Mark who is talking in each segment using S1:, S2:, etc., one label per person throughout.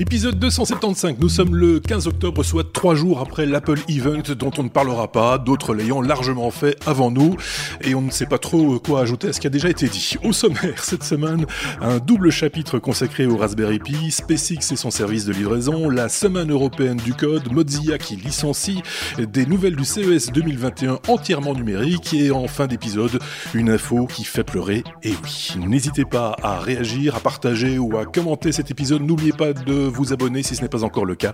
S1: Épisode 275, nous sommes le 15 octobre, soit trois jours après l'Apple Event dont on ne parlera pas, d'autres l'ayant largement fait avant nous, et on ne sait pas trop quoi ajouter à ce qui a déjà été dit. Au sommaire, cette semaine, un double chapitre consacré au Raspberry Pi, SpaceX et son service de livraison, la semaine européenne du code, Mozilla qui licencie, des nouvelles du CES 2021 entièrement numériques, et en fin d'épisode, une info qui fait pleurer, et oui. N'hésitez pas à réagir, à partager ou à commenter cet épisode, n'oubliez pas de vous abonner si ce n'est pas encore le cas.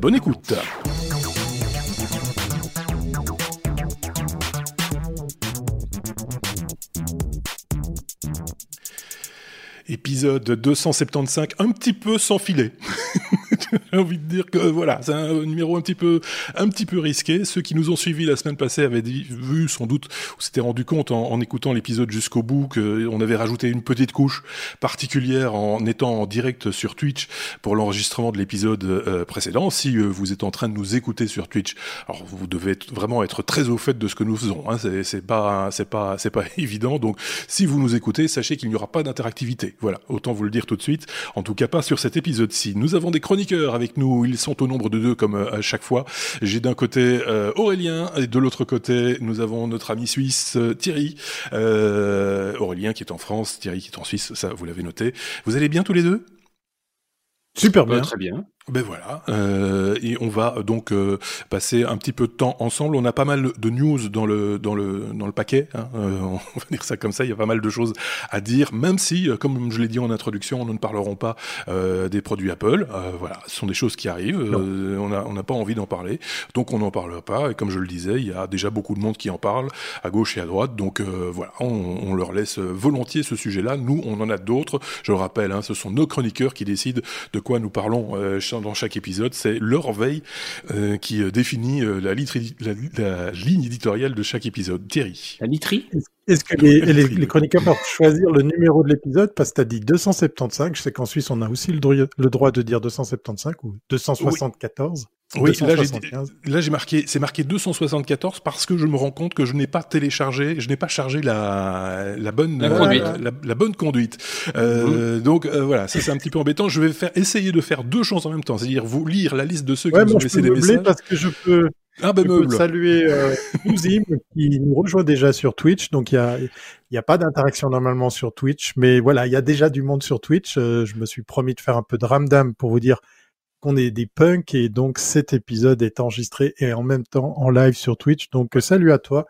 S1: Bonne écoute Épisode 275, un petit peu sans filet. J'ai envie de dire que voilà, c'est un numéro un petit peu, un petit peu risqué. Ceux qui nous ont suivis la semaine passée avaient vu sans doute, ou s'étaient rendu compte en, écoutant l'épisode jusqu'au bout qu'on avait rajouté une petite couche particulière en étant en direct sur Twitch pour l'enregistrement de l'épisode euh, précédent. Si euh, vous êtes en train de nous écouter sur Twitch, alors vous devez vraiment être très au fait de ce que nous faisons. Hein. C'est pas, c'est pas, c'est pas évident. Donc, si vous nous écoutez, sachez qu'il n'y aura pas d'interactivité. Voilà, autant vous le dire tout de suite. En tout cas, pas sur cet épisode-ci. Nous avons des chroniqueurs avec nous. Ils sont au nombre de deux comme euh, à chaque fois. J'ai d'un côté euh, Aurélien et de l'autre côté, nous avons notre ami suisse euh, Thierry. Aurélien qui est en France, Thierry qui est en Suisse, ça vous l'avez noté. Vous allez bien tous les deux?
S2: Super bien. très bien.
S1: Ben voilà, euh, et on va donc euh, passer un petit peu de temps ensemble. On a pas mal de news dans le dans le dans le paquet. Hein. Euh, on va dire ça comme ça. Il y a pas mal de choses à dire, même si, euh, comme je l'ai dit en introduction, nous ne parlerons pas euh, des produits Apple. voilà, ce sont des choses qui arrivent. on a on n'a pas envie d'en parler, donc on n'en parlera pas. Et comme je le disais, il y a déjà beaucoup de monde qui en parle à gauche et à droite. Donc voilà, on, on, leur laisse volontiers ce sujet-là. Nous, on en a d'autres. Je le rappelle, hein, ce sont nos chroniqueurs qui décident de quoi nous parlons dans chaque épisode, c'est leur veille euh, qui euh, définit euh, la, ligne éditoriale de chaque épisode. Thierry.
S2: La literie?
S3: Est-ce que les, les, chroniqueurs peuvent choisir le numéro de l'épisode? Parce que tu as dit 275. Je sais qu'en Suisse, on a aussi le, droit, le droit de dire 275 ou 274.
S1: Oui, là j'ai marqué, c'est marqué 274 parce que je me rends compte que je n'ai pas téléchargé, je n'ai pas chargé la, la bonne
S2: la, conduite.
S1: la, bonne conduite. Euh, mhm. Donc euh, voilà, ça c'est un petit peu embêtant. Je vais faire essayer de faire deux choses en même temps, c'est-à-dire vous lire la liste de ceux qui nous ont laissé des messages.
S3: Parce que je peux,
S1: ah ben
S3: je peux saluer euh, qui nous rejoint déjà sur Twitch. Donc il y a, y a pas d'interaction normalement sur Twitch, mais voilà, il y a déjà du monde sur Twitch. Euh, je me suis promis de faire un peu de ramdam pour vous dire qu'on est des punks et donc cet épisode est enregistré et en même temps en live sur Twitch. Donc salut à toi.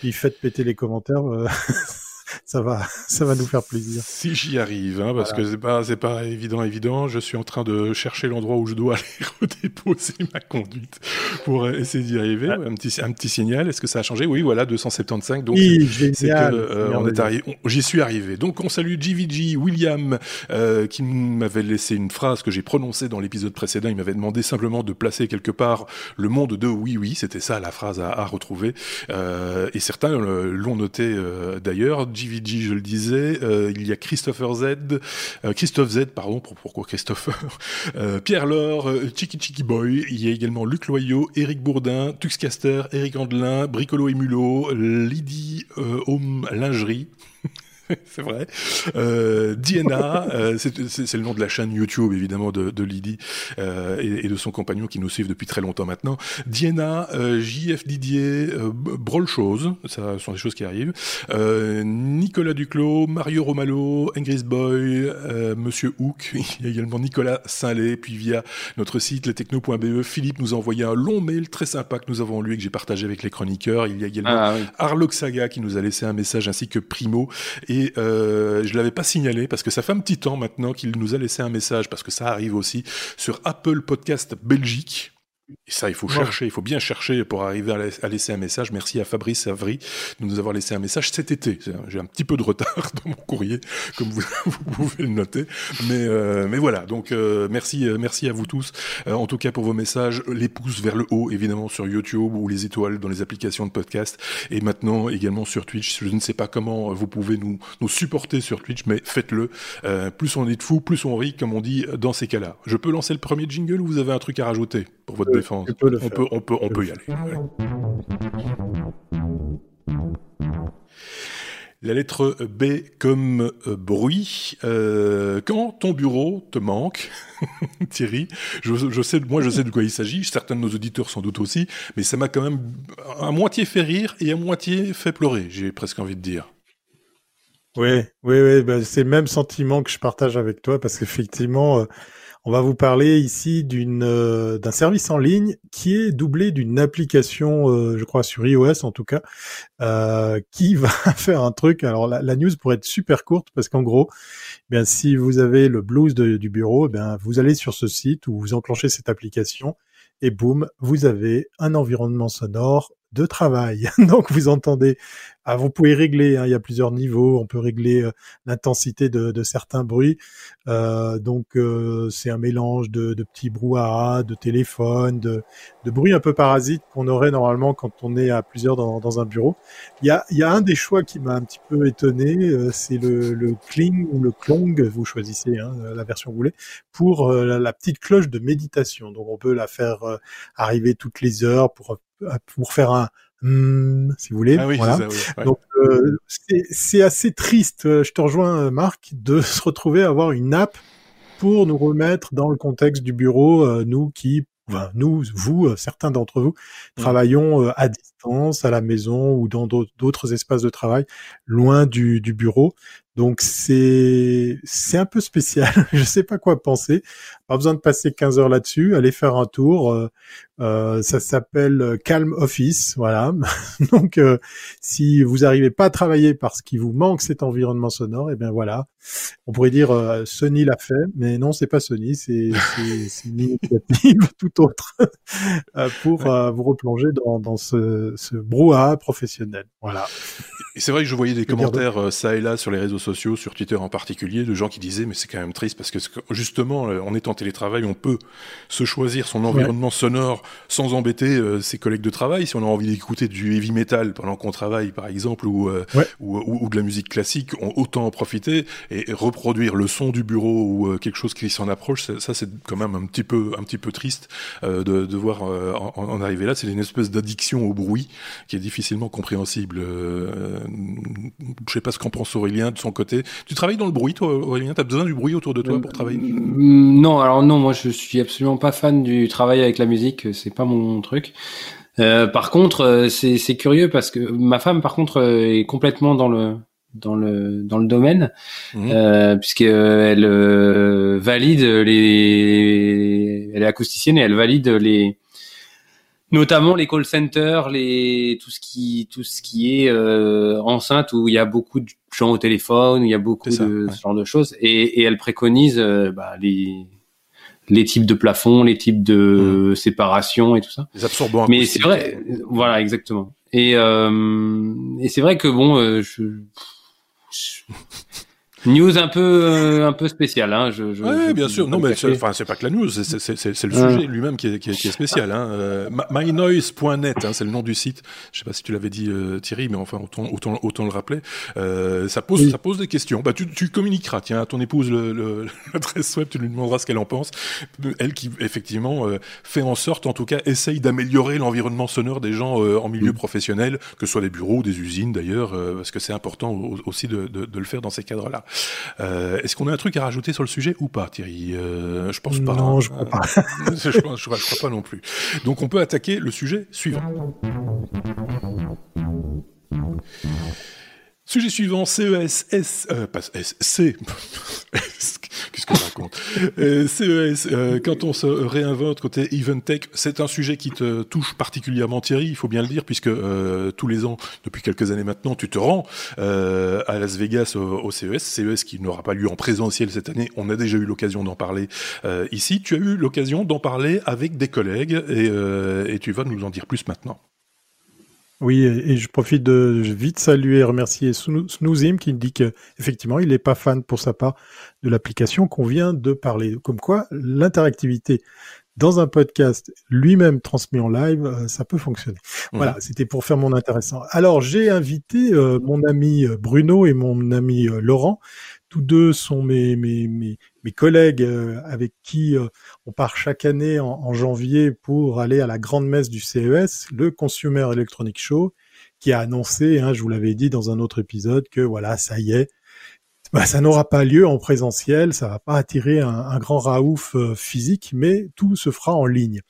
S3: Puis faites péter les commentaires. Euh, ça va, ça va nous faire plaisir.
S1: Si j'y arrive, hein, parce que c'est pas, c'est pas évident, évident. Je suis en train de chercher l'endroit où je dois aller redéposer ma conduite pour essayer d'y arriver. Un petit, un petit signal. Est-ce que ça a changé? Oui, voilà, 275. Donc, c'est que euh, on est arrivé. J'y suis arrivé. Donc, on salue JVG William euh, qui m'avait laissé une phrase que j'ai prononcée dans l'épisode précédent. Il m'avait demandé simplement de placer quelque part le monde de oui, oui. C'était ça la phrase à, à retrouver. Euh, et certains l'ont noté euh, d'ailleurs. JVG, je le disais. Euh, il y a Christopher Z, euh, Christophe Z, pardon, pourquoi Christopher euh, Pierre Laure, Chiki Chiki Boy. Il y a également Luc Loyau, Eric Bourdin, Tuxcaster, Eric Andelin, Bricolo et Mulot, Lydie Home Lingerie. c'est vrai. Euh, Diana, euh, c'est le nom de la chaîne YouTube évidemment de, de Lydie euh, et, et, de son compagnon qui nous suivent depuis très longtemps maintenant. Diana, euh, JF Didier, Brol Chose, ça sont des choses qui arrivent. Nicolas Duclos, Mario Romalo, Ingris Boy, Monsieur Hook, il y a également Nicolas Saint-Lé, puis via notre site lestechno.be, Philippe nous a envoyé un long mail très sympa que nous avons lu et que j'ai partagé avec les chroniqueurs. Il y a également ah, Arlok Saga qui nous a laissé un message ainsi que Primo et et euh, je l'avais pas signalé parce que ça fait un petit temps maintenant qu'il nous a laissé un message parce que ça arrive aussi sur Apple Podcast Belgique. Et ça, il faut chercher, il faut bien chercher pour arriver à, laisser un message. Merci à Fabrice Avry de nous avoir laissé un message cet été. J'ai un petit peu de retard dans mon courrier, comme vous, pouvez le noter. Mais, euh, mais voilà, donc euh, merci, euh, merci à vous tous. en tout cas pour vos messages, les pouces vers le haut, évidemment sur YouTube ou les étoiles dans les applications de podcast. Et maintenant également sur Twitch. Je ne sais pas comment vous pouvez nous, nous supporter sur Twitch, mais faites-le. plus on est de fous, plus on rit, comme on dit dans ces cas-là. Je peux lancer le premier jingle ou vous avez un truc à rajouter pour votre défense on, peut, on, peut, on peut y aller. La lettre B comme euh, bruit. Euh, quand ton bureau te manque, Thierry, je, sais, moi je sais de quoi il s'agit, certains de nos auditeurs sans doute aussi, mais ça m'a quand même à moitié fait rire et à moitié fait pleurer, j'ai presque envie de dire.
S3: Oui, oui, oui, bah, c'est le même sentiment que je partage avec toi parce qu'effectivement, euh, on va vous parler ici d'une euh, d'un service en ligne qui est doublé d'une application, euh, je crois sur iOS en tout cas, euh, qui va faire un truc. Alors la, news pourrait être super courte parce qu'en gros, eh bien si vous avez le blues du bureau, eh bien vous allez sur ce site où vous enclenchez cette application et boum, vous avez un environnement sonore de travail. Donc vous entendez ah, vous pouvez régler, hein, il y a plusieurs niveaux, on peut régler euh, l'intensité de, de, certains bruits. Euh, donc euh, c'est un mélange de, de, petits brouhahas, de téléphones, de, de bruits un peu parasites qu'on aurait normalement quand on est à plusieurs dans, dans un bureau. Il y a, y a un des choix qui m'a un petit peu étonné, euh, c'est le, le cling ou le clong, vous choisissez hein, la version que vous voulez, pour la, la, petite cloche de méditation. Donc on peut la faire arriver toutes les heures pour pour faire un, Hmm, si vous voulez. Ah oui, voilà. Donc euh, c'est assez triste. Euh, je te rejoins, euh, Marc, de se retrouver à avoir une app pour nous remettre dans le contexte du bureau, nous qui, enfin, nous, vous, certains d'entre vous, mmh. travaillons à distance, à la maison ou dans d'autres espaces de travail, loin du, du bureau. Donc c'est c'est un peu spécial. je sais pas quoi penser. Pas besoin de passer 15 heures là-dessus. Allez faire un tour. Euh, euh ça s'appelle Calm Office. Voilà. Donc euh, si vous n'arrivez pas à travailler parce qu'il vous manque cet environnement sonore, et eh bien voilà. On pourrait dire euh, Sony l'a fait, mais non, c'est pas Sony. C'est une initiative tout autre pour vous replonger dans dans ce, ce brouhaha professionnel. Voilà.
S1: C'est vrai que je voyais des commentaires ça et là sur les réseaux sociaux sur Twitter en particulier, de gens qui disaient mais c'est quand même triste parce que justement euh, en étant télétravail, on peut se choisir son environnement sonore sans embêter euh, ses collègues de travail. Si on a envie d'écouter du heavy metal pendant qu'on travaille par exemple ou, euh, ou, ou, de la musique classique, on, autant en profiter et, reproduire le son du bureau ou quelque chose qui s'en approche. Ça, c'est quand même un petit peu un petit peu triste de, de voir en, en, arriver là. C'est une espèce d'addiction au bruit qui est difficilement compréhensible. je sais pas ce qu'en pense Aurélien de son côté. Tu travailles dans le bruit, toi, Aurélien? T'as besoin du bruit autour de toi pour travailler?
S2: Mm, Non, alors non, moi je suis absolument pas fan du travail avec la musique. C'est pas mon truc. Euh, par contre, euh, c'est curieux parce que ma femme, par contre, euh, est complètement dans le dans le dans le domaine mmh. euh, puisqu'elle euh, valide les elle est acousticienne et elle valide les notamment les call centers, les tout ce qui tout ce qui est euh, enceinte où il y a beaucoup de gens au téléphone, où il y a beaucoup de ce genre de choses, et, et elle préconise euh, bah, les les types de plafonds, les types de mmh. séparation et tout ça.
S1: Les absorbants.
S2: Mais c'est vrai, voilà exactement. Et euh, et c'est vrai que bon, euh, je, je News un peu euh, un peu spéciale, hein. Je, je,
S1: ouais, bien sûr. Non, mais enfin, c'est pas que la news, c'est le sujet lui-même qui est, qui, est, qui est spécial. Hein. Euh, mynoise.net, hein, c'est le nom du site. Je sais pas si tu l'avais dit euh, Thierry, mais enfin autant autant, autant le rappeler. Euh, ça pose ça pose des questions. Bah tu, tu communiqueras, tiens, à ton épouse l'adresse le, web, tu lui demanderas ce qu'elle en pense. Elle qui effectivement euh, fait en sorte, en tout cas, essaye d'améliorer l'environnement sonore des gens en milieu professionnel, que ce soit des bureaux, des usines d'ailleurs, parce que c'est important aussi de, de, de le faire dans ces cadres-là. Euh, Est-ce qu'on a un truc à rajouter sur le sujet ou pas, Thierry euh, Je pense pas.
S3: Non, hein. je crois pas.
S1: je, crois, je, crois, pas non plus. Donc on peut attaquer le sujet suivant. Sujet suivant, CES, euh, pas S, C, qu'est-ce qu'on raconte euh, CES, euh, quand on se réinvente côté Event Tech, c'est un sujet qui te touche particulièrement Thierry, il faut bien le dire, puisque euh, tous les ans, depuis quelques années maintenant, tu te rends euh, à Las Vegas au, CES, CES qui n'aura pas lieu en présentiel cette année, on a déjà eu l'occasion d'en parler ici, tu as eu l'occasion d'en parler avec des collègues et, et tu vas nous en dire plus maintenant.
S3: Oui, et je profite de vite saluer et remercier Snoozim qui dit qu'effectivement, il n'est pas fan pour sa part de l'application qu'on vient de parler. Comme quoi, l'interactivité dans un podcast lui-même transmis en live, euh, ça peut fonctionner. Mmh. Voilà, c'était pour faire mon intéressant. Alors, j'ai invité euh, mon ami euh, Bruno et mon ami Laurent tous deux sont mes, mes, mes, mes collègues euh, avec qui on part chaque année en, janvier pour aller à la grande messe du CES, le Consumer Electronic Show, qui a annoncé, hein, je vous l'avais dit dans un autre épisode, que voilà, ça y est, bah, ça n'aura pas lieu en présentiel, ça va pas attirer un, grand raouf euh, physique, mais tout se fera en ligne.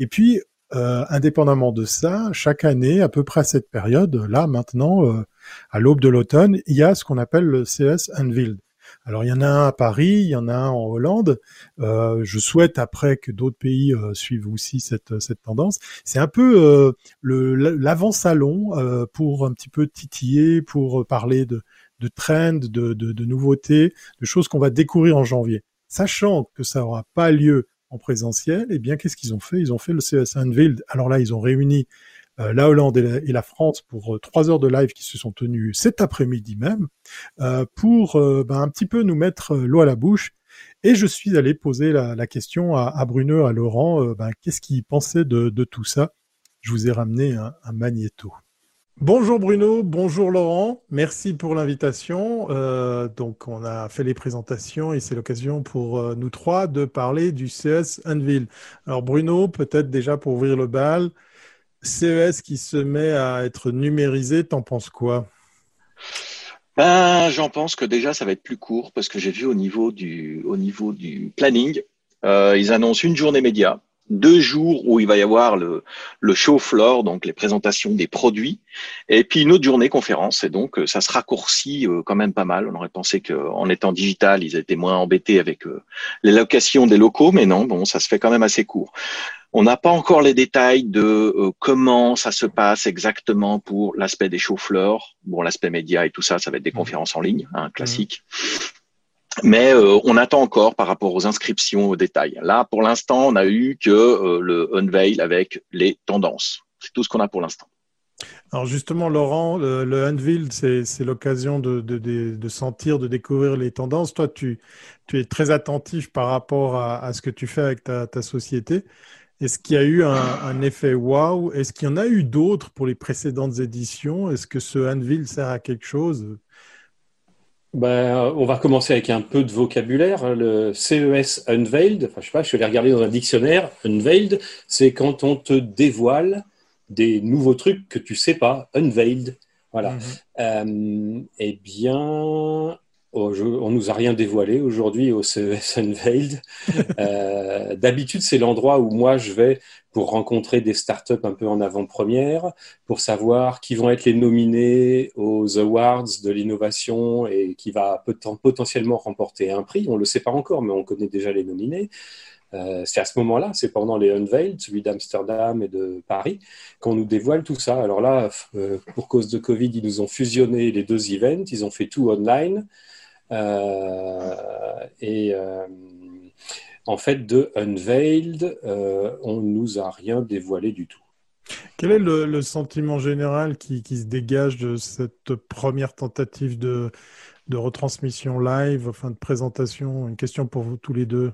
S3: Et puis, euh, indépendamment de ça, chaque année, à peu près à cette période, là maintenant, euh, à l'aube de l'automne, il y a ce qu'on appelle le CS Unveiled. Alors il y en a un à Paris, il y en a un en Hollande. Euh, je souhaite après que d'autres pays euh, suivent aussi cette, cette tendance. C'est un peu euh, l'avant-salon pour un petit peu titiller, pour parler de, de trends, de, de, de nouveautés, de choses qu'on va découvrir en janvier. Sachant que ça aura pas lieu en présentiel, eh bien qu'est-ce qu'ils ont fait? Ils ont fait le CS Unveiled. Alors là, ils ont réuni euh, la Hollande et la, France pour euh, trois heures de live qui se sont tenues cet après-midi même, euh, pour ben, un petit peu nous mettre l'eau à la bouche. Et je suis allé poser la, question à, Bruno, à Laurent, ben, qu'est-ce qu'ils pensaient de, tout ça? Je vous ai ramené un, magnéto. Bonjour Bruno, bonjour Laurent, merci pour l'invitation. donc on a fait les présentations et c'est l'occasion pour nous trois de parler du CS Unveil. Alors Bruno, peut-être déjà pour ouvrir le bal, CES qui se met à être numérisé, t'en penses quoi?
S4: Ben, J'en pense que déjà ça va être plus court parce que j'ai vu au niveau du, au niveau du planning, euh, ils annoncent une journée média, deux jours où il va y avoir le, le show floor, donc les présentations des produits, et puis une autre journée conférence. Et donc, euh, ça se raccourcit euh, quand même pas mal. On aurait pensé qu'en étant digital, ils étaient moins embêtés avec les locations des locaux, mais non, bon, ça se fait quand même assez court. On n'a pas encore les détails de euh, comment ça se passe exactement pour l'aspect des show floors. Bon, l'aspect média et tout ça, ça va être des mmh. conférences en ligne, hein, classique. Mais euh, on attend encore par rapport aux inscriptions aux détails. Là, pour l'instant, on a eu que euh, le unveil avec les tendances. C'est tout ce qu'on a pour l'instant.
S3: Alors justement, Laurent, le, le unveil, c'est l'occasion de, de, de, sentir, de découvrir les tendances. Toi, tu, tu es très attentif par rapport à, à, ce que tu fais avec ta, ta société. Est-ce qu'il y a eu un, effet wow? Est-ce qu'il y en a eu d'autres pour les précédentes éditions? Est-ce que ce Anvil sert à quelque chose?
S5: Ben, on va commencer avec un peu de vocabulaire. Le CES Unveiled, enfin, je sais pas, je regarder dans un dictionnaire. Unveiled, c'est quand on te dévoile des nouveaux trucs que tu sais pas. Unveiled. Voilà. Mm-hmm. Euh, eh bien, Oh, on nous a rien dévoilé aujourd'hui au CES Unveiled. Euh, d'habitude, c'est l'endroit où moi je vais pour rencontrer des startups un peu en avant-première, pour savoir qui vont être les nominés aux awards de l'innovation et qui va potentiellement remporter un prix. On ne le sait pas encore, mais on connaît déjà les nominés. Euh, c'est à ce moment-là, c'est pendant les Unveiled, celui d'Amsterdam et de Paris, qu'on nous dévoile tout ça. Alors là, euh, pour cause de Covid, ils nous ont fusionné les deux events, ils ont fait tout online. Euh, et euh, en fait, de Unveiled, euh, on nous a rien dévoilé du tout.
S3: Quel est le, sentiment général qui, se dégage de cette première tentative de, de retransmission live, enfin de présentation? Une question pour vous tous les deux.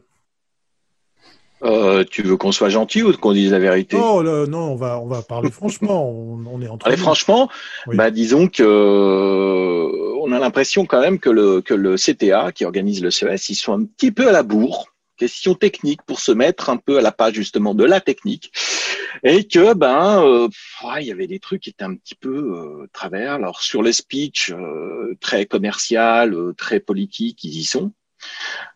S4: Euh, tu veux qu'on soit gentil ou qu'on dise la vérité?
S3: Oh non, on va on va parler franchement. On, est entre.
S4: Parler franchement, bah disons que euh, on a l'impression quand même que le CTA qui organise le CES, ils sont un petit peu à la bourre. Question technique pour se mettre un peu à la page justement de la technique et que ben euh, il y avait des trucs qui étaient un petit peu travers. Alors sur les speeches très commercial, très politique, ils y sont.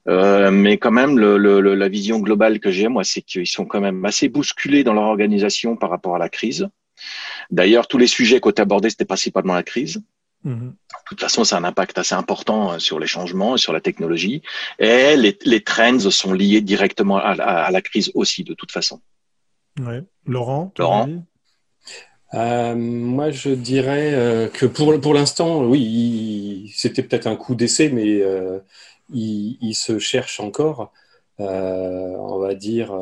S4: Euh, mais quand même, la vision globale que j'ai, moi, c'est qu'ils sont quand même assez bousculés dans leur organisation par rapport à la crise. D'ailleurs, tous les sujets qu'on abordés, c'était principalement la crise. Mm-hmm. De toute façon, ça a un impact assez important euh, sur les changements et sur la technologie. Et les, les trends sont liés directement à, à, la crise aussi, de toute façon.
S3: Ouais. Laurent
S4: Laurent
S5: euh, moi, je dirais euh, que pour, pour l'instant, oui, c'était peut-être un coup d'essai, mais euh, il, se cherche encore, euh, on va dire,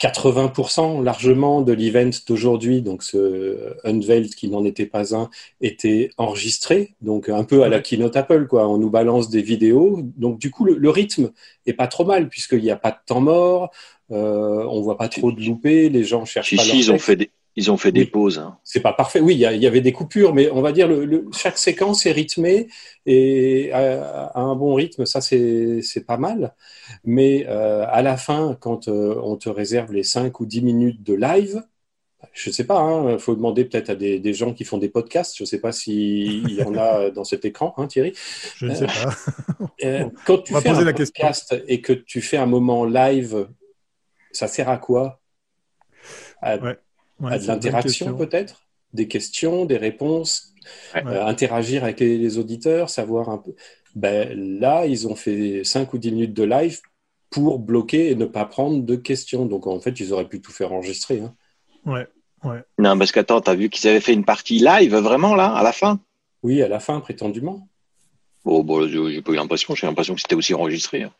S5: 80% euh, largement de l'event d'aujourd'hui, donc ce Unveiled qui n'en était pas un, était enregistré, donc un peu à la keynote Apple, quoi. On nous balance des vidéos, donc du coup le, rythme est pas trop mal puisqu'il n'y a pas de temps mort, euh, on voit pas trop de loupés, les gens cherchent pas.
S4: ils ont fait des ils ont fait des pauses. Hein.
S5: C'est pas parfait. Oui, il y, y, avait des coupures, mais on va dire le, chaque séquence est rythmée et à, un bon rythme, ça c'est pas mal. Mais euh, à la fin, quand euh, on te réserve les 5 ou 10 minutes de live, Je ne sais pas, il hein, faut demander peut-être à des, gens qui font des podcasts. Je ne sais pas s'il y en a dans cet écran, hein, Thierry.
S3: Je ne sais pas.
S5: Euh, quand tu fais un podcast et que tu fais un moment live, ça sert à quoi? À, de l'interaction peut-être Des questions, des réponses, euh, interagir avec les, auditeurs, savoir un peu. Ben, là, ils ont fait 5 ou 10 minutes de live pour bloquer et ne pas prendre de questions. Donc en fait, ils auraient pu tout faire enregistrer. Hein.
S3: Ouais, ouais.
S4: Non, parce qu'attends, t'as vu qu'ils avaient fait une partie live vraiment là, à la fin?
S5: Oui, à la fin, prétendument.
S4: Oh, bon, j'ai pas eu l'impression, j'ai l'impression que c'était aussi enregistré. Hein.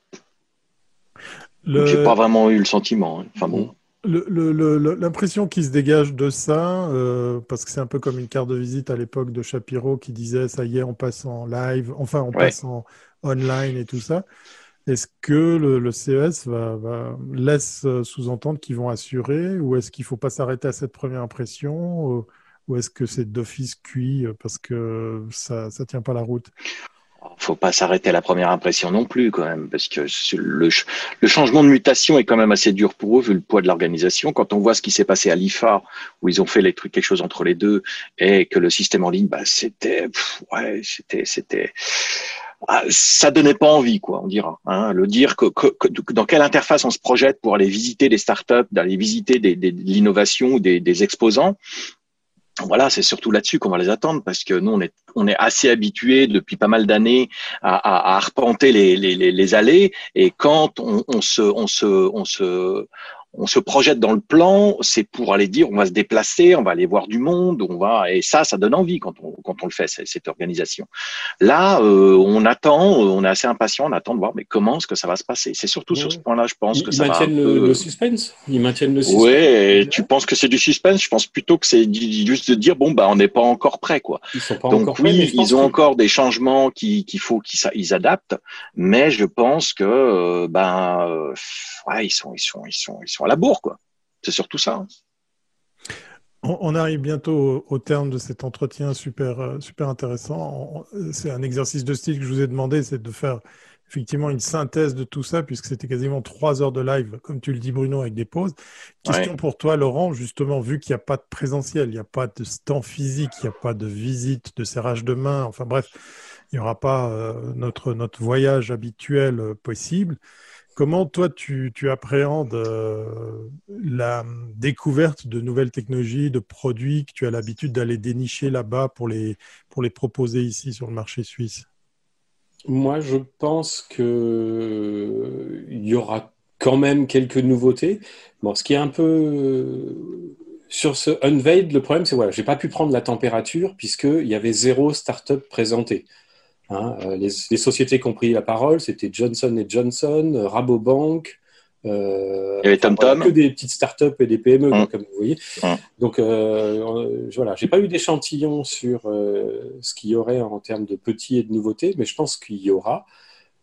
S4: Le... J'ai pas vraiment eu le sentiment. Hein. Enfin bon.
S3: L'impression qui se dégage de ça, euh, parce que c'est un peu comme une carte de visite à l'époque de Shapiro qui disait ça y est, on passe en live, enfin on passe en online et tout ça. Est-ce que le, CES va, laisse sous-entendre qu'ils vont assurer ou est-ce qu'il ne faut pas s'arrêter à cette première impression ou est-ce que c'est d'office cuit parce que ça ne tient pas la route?
S4: Faut pas s'arrêter à la première impression non plus quand même, parce que le, le, changement de mutation est quand même assez dur pour eux vu le poids de l'organisation. Quand on voit ce qui s'est passé à l'IFA, où ils ont fait les trucs quelque chose entre les deux, et que le système en ligne, bah c'était, ouais, c'était, c'était, ah, ça donnait pas envie, quoi, on dira. Hein, le dire que, que, dans quelle interface on se projette pour aller visiter les startups, d'aller visiter des, des, de l'innovation ou des, des exposants, voilà, c'est surtout là-dessus qu'on va les attendre parce que nous, on est, on est assez habitués depuis pas mal d'années à, à, à, arpenter les, les, les, allées et quand on, on se, on se, on se, on se projette dans le plan, c'est pour aller dire on va se déplacer, on va aller voir du monde, on va et ça, ça donne envie quand on quand on le fait cette organisation. Là, euh, on attend, euh, on est assez impatient, on attend de voir mais comment est-ce que ça va se passer? C'est surtout sur ce point-là, je pense que ça
S5: va. Ils
S4: maintiennent
S5: le, suspense? Ils maintiennent le suspense?
S4: Ouais, tu penses que c'est du suspense? Je pense plutôt que c'est juste de dire bon bah on n'est pas encore prêt quoi.
S5: Ils sont pas
S4: Donc
S5: encore
S4: oui, ils ont encore des changements qu'il faut qu'ils adaptent, mais je pense que euh, ben ouais, ils sont ils sont ils sont ils sont la bourre, quoi. C'est surtout ça. Hein.
S3: On, arrive bientôt au, terme de cet entretien super, euh, super intéressant. C'est un exercice de style que je vous ai demandé, c'est de faire effectivement une synthèse de tout ça, puisque c'était quasiment trois heures de live, comme tu le dis Bruno, avec des pauses. Question pour toi, Laurent, justement, vu qu'il n'y a pas de présentiel, il n'y a pas de stand physique, il n'y a pas de visite, de serrage de main, enfin bref, il n'y aura pas euh, notre, notre voyage habituel euh, possible. Comment toi tu, appréhendes euh, la découverte de nouvelles technologies, de produits que tu as l'habitude d'aller dénicher là-bas pour les, proposer ici sur le marché suisse?
S5: Moi, je pense qu'il y aura quand même quelques nouveautés. Bon, ce qui est un peu sur ce Unveiled, le problème, c'est voilà, j'ai pas pu prendre la température puisqu'il y avait zéro startup présenté. Hein, euh, les, sociétés qui ont pris la parole, c'était Johnson Johnson, euh, Rabobank.
S4: Euh, et
S5: Que des petites startups et des PME, mmh. comme vous voyez. Mmh. Donc euh, voilà, j'ai pas eu d'échantillon sur ce qu'il y aurait en termes de petits et de nouveautés, mais je pense qu'il y aura.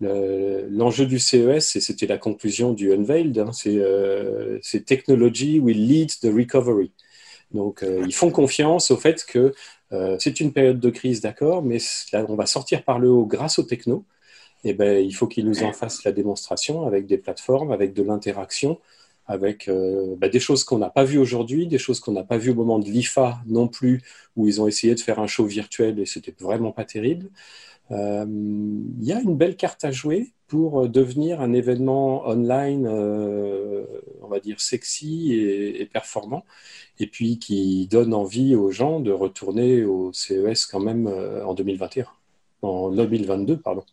S5: L'enjeu du CES, et c'était la conclusion du Unveiled, hein, c'est Technology will lead the recovery. Donc, ils font confiance au fait que euh, c'est une période de crise, d'accord, mais là, on va sortir par le haut grâce aux techno. Et eh ben, il faut qu'ils nous en fassent la démonstration avec des plateformes, avec de l'interaction, avec euh, ben, des choses qu'on n'a pas vues aujourd'hui, des choses qu'on n'a pas vues au moment de l'IFA non plus, où ils ont essayé de faire un show virtuel et c'était vraiment pas terrible. Euh, il y a une belle carte à jouer pour devenir un événement online, on va dire sexy et performant et puis qui donne envie aux gens de retourner au CES quand même euh, en 2021, en 2022, pardon.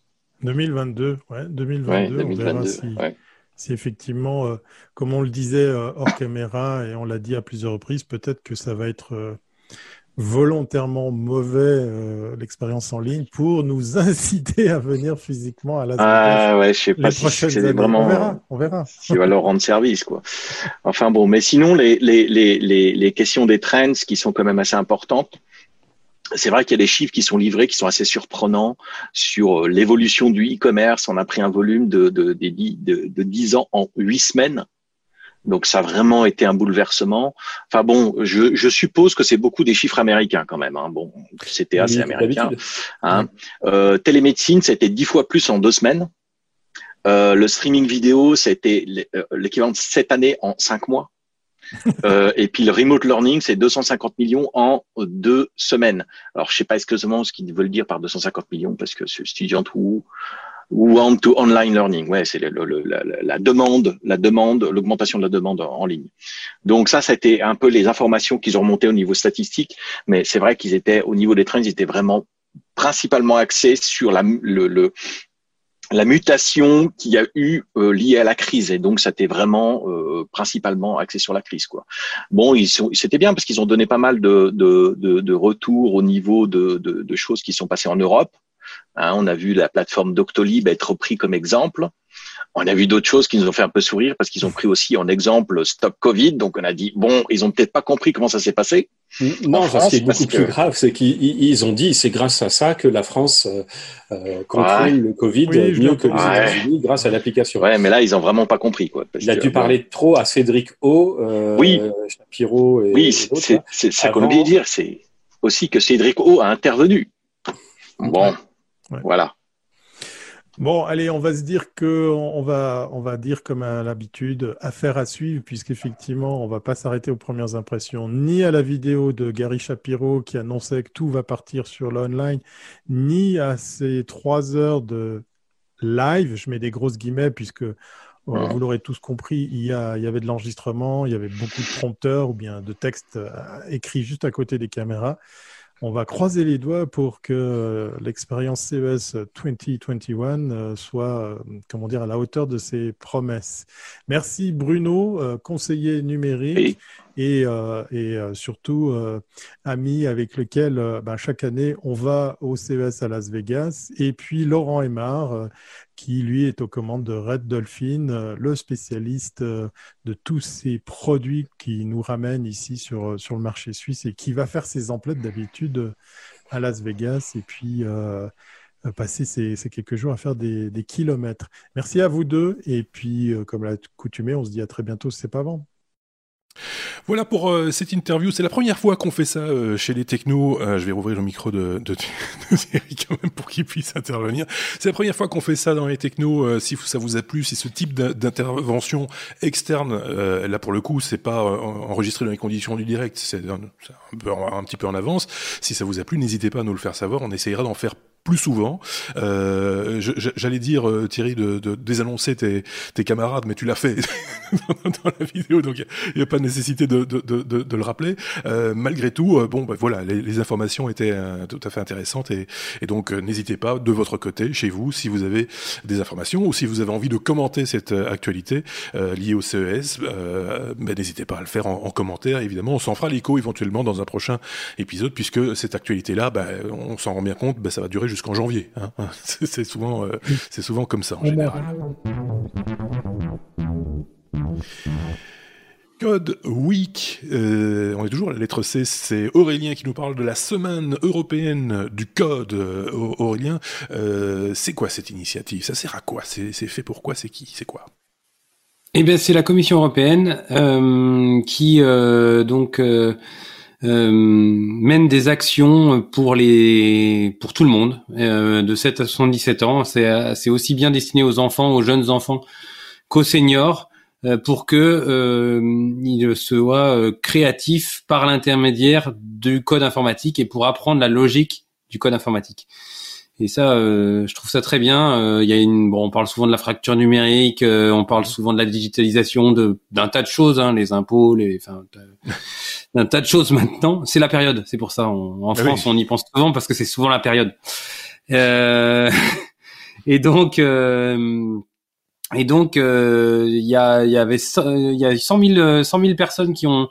S3: 2022, ouais, 2022, on verra si, effectivement, euh, comme on le disait euh, hors caméra et on l'a dit à plusieurs reprises, peut-être que ça va être volontairement mauvais euh, l'expérience en ligne pour nous inciter à venir physiquement à la
S4: Ah ouais, je sais pas si c'est vraiment
S3: on verra, on verra.
S4: qui va leur rendre service quoi. Enfin bon, mais sinon les les les les, les questions des trends qui sont quand même assez importantes. C'est vrai qu'il y a des chiffres qui sont livrés qui sont assez surprenants sur euh, l'évolution du e-commerce. On a pris un volume de, de, de, de, de 10 ans en 8 semaines. Donc ça a vraiment été un bouleversement. Enfin bon, je, je suppose que c'est beaucoup des chiffres américains quand même. Hein. Bon, c'était assez américain. Hein. Euh, télémédecine, c'était dix fois plus en deux semaines. Euh, le streaming vidéo, c'était euh, l'équivalent de sept années en cinq mois. Euh, et puis le remote learning, c'est 250 millions en deux semaines. Alors, je sais pas exactement ce qu'ils veulent dire par 250 millions, parce que c'est student ou ou on to online learning. Ouais, c'est la, la, demande, la demande, l'augmentation de la demande en, ligne. Donc ça, été un peu les informations qu'ils ont remontées au niveau statistique, mais c'est vrai qu'ils étaient au niveau des trends, ils étaient vraiment principalement axés sur la, le, le la mutation qu'il y a eu euh, liée à la crise et donc ça était vraiment euh, principalement axé sur la crise quoi. Bon, ils sont, c'était bien parce qu'ils ont donné pas mal de, de, de, de retours au niveau de, de, de, choses qui sont passées en Europe. Hein, on a vu la plateforme Doctolib être pris comme exemple. On a vu d'autres choses qui nous ont fait un peu sourire parce qu'ils ont pris aussi en exemple Stop Covid. Donc on a dit bon, ils ont peut-être pas compris comment ça s'est passé.
S5: Non, ce qui est beaucoup plus grave, c'est qu'ils ont dit c'est grâce à ça que la France euh, euh contrôle le Covid mieux que les États-Unis grâce à l'application.
S4: Ouais, mais là ils ont vraiment pas compris quoi.
S5: Il a dû parler trop à Cédric O, euh,
S4: oui,
S5: Shapiro et
S4: oui, c'est ça qu'on oublie de dire, c'est aussi que Cédric O a intervenu. Bon, voilà.
S3: Bon, allez, on va se dire que on va, on va dire comme à l'habitude, affaire à suivre, puisqu'effectivement, on va pas s'arrêter aux premières impressions, ni à la vidéo de Gary Shapiro qui annonçait que tout va partir sur l'online, ni à ces trois heures de live, je mets des grosses guillemets, puisque euh, vous l'aurez tous compris, il y, a, il y avait de l'enregistrement, il y avait beaucoup de prompteurs ou bien de textes euh, écrits juste à côté des caméras. On va croiser les doigts pour que euh, l'expérience CES 2021 euh, soit, euh, comment dire, à la hauteur de ses promesses. Merci Bruno, conseiller numérique et, et surtout ami avec lequel ben, chaque année on va au CES à Las Vegas. Et puis Laurent Aymar, qui lui est aux commandes de Red Dolphin, euh, le spécialiste euh, de tous ces produits qui nous ramènent ici sur, euh, sur le marché suisse et qui va faire ses emplettes d'habitude à Las Vegas et puis passer ces, quelques jours à faire des, des, kilomètres. Merci à vous deux et puis comme l'a coutumé, on se dit à très bientôt, c'est pas avant.
S1: Voilà pour euh, cette interview. C'est la première fois qu'on fait ça euh, chez les technos. Euh, je vais rouvrir le micro de, de, Thierry quand même pour qu'il puisse intervenir. C'est la première fois qu'on fait ça dans les technos. si ça vous a plu, c'est ce type d'intervention externe. là pour le coup, c'est pas enregistré dans les conditions du direct. C'est un, un, un petit peu en avance. Si ça vous a plu, n'hésitez pas à nous le faire savoir. On essayera d'en faire plus souvent. Euh, J'allais dire, euh, Thierry, de, de désannoncer tes, tes, camarades, mais tu l'as fait dans la vidéo, donc il n'y a, pas de nécessité de, de, de le rappeler. Euh, malgré tout, euh, bon, bah, voilà, les, les, informations étaient euh, tout à fait intéressantes et, et donc euh, n'hésitez pas de votre côté, chez vous, si vous avez des informations ou si vous avez envie de commenter cette actualité liée au CES, bah, n'hésitez pas à le faire en, en commentaire. Évidemment, on s'en fera l'écho éventuellement dans un prochain épisode, puisque cette actualité-là, bah, on s'en rend bien compte, ça va durer jusqu'en janvier. Hein. C'est souvent, euh, c'est souvent comme ça en général. Code Week, euh, on est toujours à la lettre C, c'est Aurélien qui nous parle de la semaine européenne du code. Euh, Aurélien, c'est quoi cette initiative? Ça sert à quoi? C'est fait pour quoi? C'est qui? C'est quoi?
S2: Eh bien, c'est la Commission européenne qui donc euh, mène des actions pour les pour tout le monde euh, de 7 à 77 ans. C'est aussi bien destiné aux enfants, aux jeunes enfants qu'aux seniors euh, pour que euh, ils soient créatifs par l'intermédiaire du code informatique et pour apprendre la logique du code informatique. Et ça, euh, je trouve ça très bien. Euh, il y a une, bon, on parle souvent de la fracture numérique, euh, on parle souvent de la digitalisation, de d'un tas de choses, hein, les impôts, les, d'un tas de choses maintenant. C'est la période, c'est pour ça. en ah France, on y pense souvent parce que c'est souvent la période. et donc, et donc, il y a, y avait, il y a 100 000, 100 000 personnes qui ont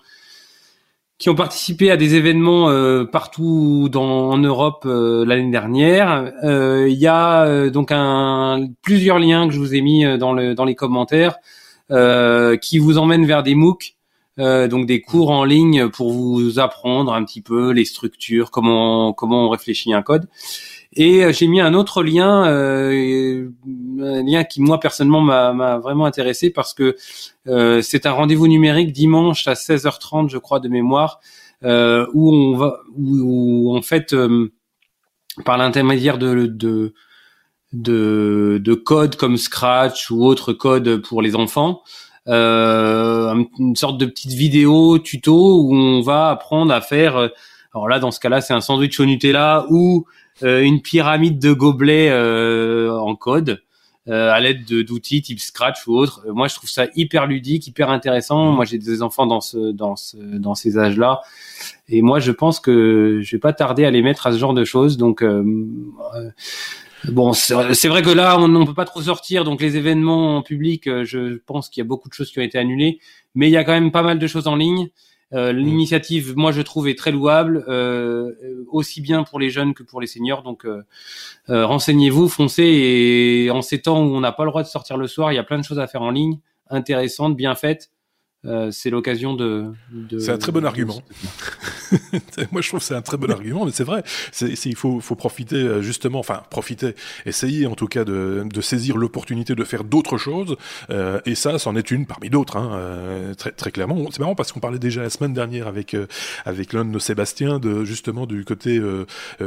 S2: qui ont participé à des événements euh, partout dans, en Europe euh, l'année dernière. Euh, il y a donc un, plusieurs liens que je vous ai mis dans, le, dans les commentaires qui vous emmènent vers des MOOC, donc des cours en ligne pour vous apprendre un petit peu les structures, comment comment on réfléchit un code. Et euh, j'ai mis un autre lien, euh, un lien qui moi personnellement m'a vraiment intéressé parce que euh, c'est un rendez-vous numérique dimanche à 16h30, je crois de mémoire, euh, où on va, où, en fait, euh, par l'intermédiaire de, de de, de code comme Scratch ou autre code pour les enfants, euh, une sorte de petite vidéo tuto où on va apprendre à faire. euh, alors là, dans ce cas-là, c'est un sandwich au Nutella ou euh, une pyramide de gobelets euh, en code euh, à l'aide de- d'outils type Scratch ou autre. Euh, Moi, je trouve ça hyper ludique, hyper intéressant. Moi, j'ai des enfants dans ce dans ce dans ces âges-là, et moi, je pense que je vais pas tarder à les mettre à ce genre de choses. Donc euh, euh, Bon, c'est vrai que là, on ne peut pas trop sortir, donc les événements en public, euh, je pense qu'il y a beaucoup de choses qui ont été annulées, mais il y a quand même pas mal de choses en ligne. Euh, L'initiative, moi, je trouve, est très louable, euh, aussi bien pour les jeunes que pour les seniors. Donc, euh, renseignez-vous, foncez. Et en ces temps où on n'a pas le droit de sortir le soir, il y a plein de choses à faire en ligne, intéressantes, bien faites. Euh, c'est l'occasion de. de
S1: C'est un très bon
S2: de-
S1: argument. Moi, je trouve que c'est un très bon argument, mais c'est vrai. C'est, c'est- il faut, faut profiter euh, justement, enfin profiter, essayer en tout cas de, de saisir l'opportunité de faire d'autres choses. euh, et ça, c'en est une parmi d'autres, hein, euh, très, très clairement. C'est marrant parce qu'on parlait déjà la semaine dernière avec euh, avec l'un de nos Sébastien de justement du côté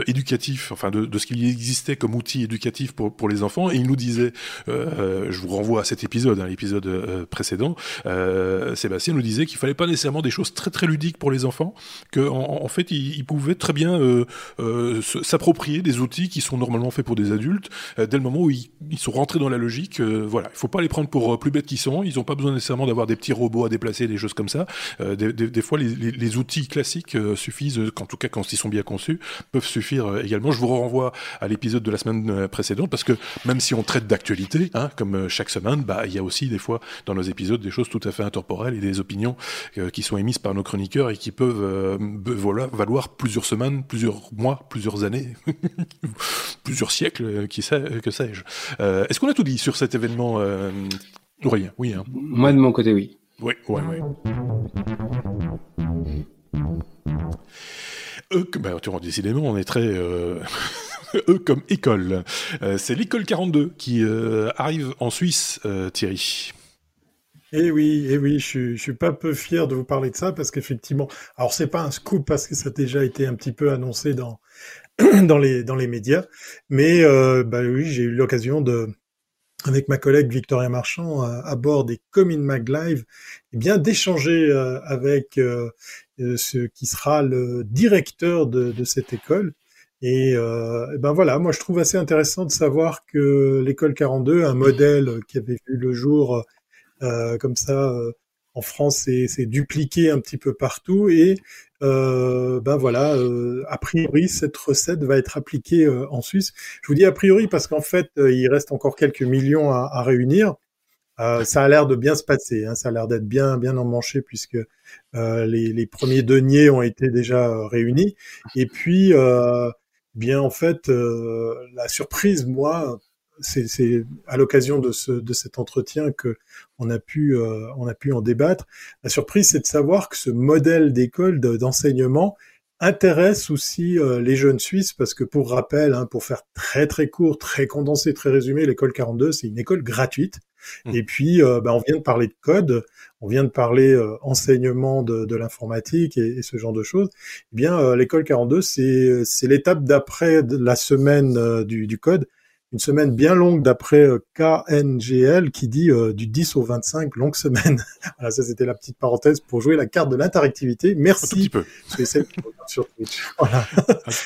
S1: éducatif, enfin de, de ce qu'il existait comme outil éducatif pour pour les enfants. Et il nous disait, euh, je vous renvoie à cet épisode, hein, l'épisode euh, précédent. Euh, Sébastien nous disait qu'il fallait pas nécessairement des choses très très ludiques pour les enfants, que en, en fait ils, pouvaient très bien euh, euh, s'approprier des outils qui sont normalement faits pour des adultes euh, dès le moment où ils, sont rentrés dans la logique. voilà, il faut pas les prendre pour plus bêtes qu'ils sont. Ils n'ont pas besoin nécessairement d'avoir des petits robots à déplacer, des choses comme ça. Des, fois, les, outils classiques suffisent, qu'en tout cas quand ils sont bien conçus, peuvent suffire également. Je vous renvoie à l'épisode de la semaine précédente parce que même si on traite d'actualité, hein, comme chaque semaine, bah il y a aussi des fois dans nos épisodes des choses tout à fait intemporelles et des opinions euh, qui sont émises par nos chroniqueurs et qui peuvent euh, voilà, valoir plusieurs semaines, plusieurs mois, plusieurs années, plusieurs siècles, euh, qui sait, que sais-je. Euh, Est-ce qu'on a tout dit sur cet événement euh, Aurélien? Oui, hein.
S2: Moi, de mon côté, oui.
S1: oui, ouais. Eux, que- bah, tu vois, décidément, on est très euh, eux comme école. Euh, c'est l'école 42 qui euh, arrive en Suisse, euh, Thierry.
S3: Eh oui, eh oui, je suis, pas peu fier de vous parler de ça parce qu'effectivement, alors c'est pas un scoop parce que ça a déjà été un petit peu annoncé dans dans les dans les médias, mais euh, bah oui, j'ai eu l'occasion de avec ma collègue Victoria Marchand à, à bord des Comin Mag Live, eh bien d'échanger euh, avec euh, euh, ce qui sera le directeur de, cette école. Et, euh, eh ben voilà, moi je trouve assez intéressant de savoir que l'école 42, un modèle qui avait vu le jour euh, comme ça euh, en France, c'est c'est dupliqué un petit peu partout et euh, ben voilà, euh, a priori cette recette va être appliquée euh, en Suisse. Je vous dis a priori parce qu'en fait euh, il reste encore quelques millions à, à réunir. Euh, ça a l'air de bien se passer, hein, ça a l'air d'être bien bien emmanché puisque euh, les, les premiers deniers ont été déjà euh, réunis et puis euh, bien en fait euh, la surprise moi c'est à l'occasion de ce de cet entretien que on a pu euh, on a pu en débattre. La surprise, c'est de savoir que ce modèle d'école de- d'enseignement intéresse aussi euh, les jeunes Suisses parce que pour rappel, hein, pour faire très très court, très condensé, très résumé, l'école 42, c'est une école gratuite.
S1: Mmh.
S3: Et puis, euh, ben, on vient de parler de code, on vient de parler euh, enseignement de, de l'informatique et, et ce genre de choses. Eh bien, euh, l'école 42, c'est c'est l'étape d'après la semaine euh, du, du code une semaine bien longue d'après euh, KNGL qui dit euh, du 10 au 25, longue semaine. voilà, ça c'était la petite parenthèse pour jouer la carte de l'interactivité.
S1: Un tout
S3: Merci,
S1: petit peu.
S3: c'est celle qui sur Twitch. Voilà.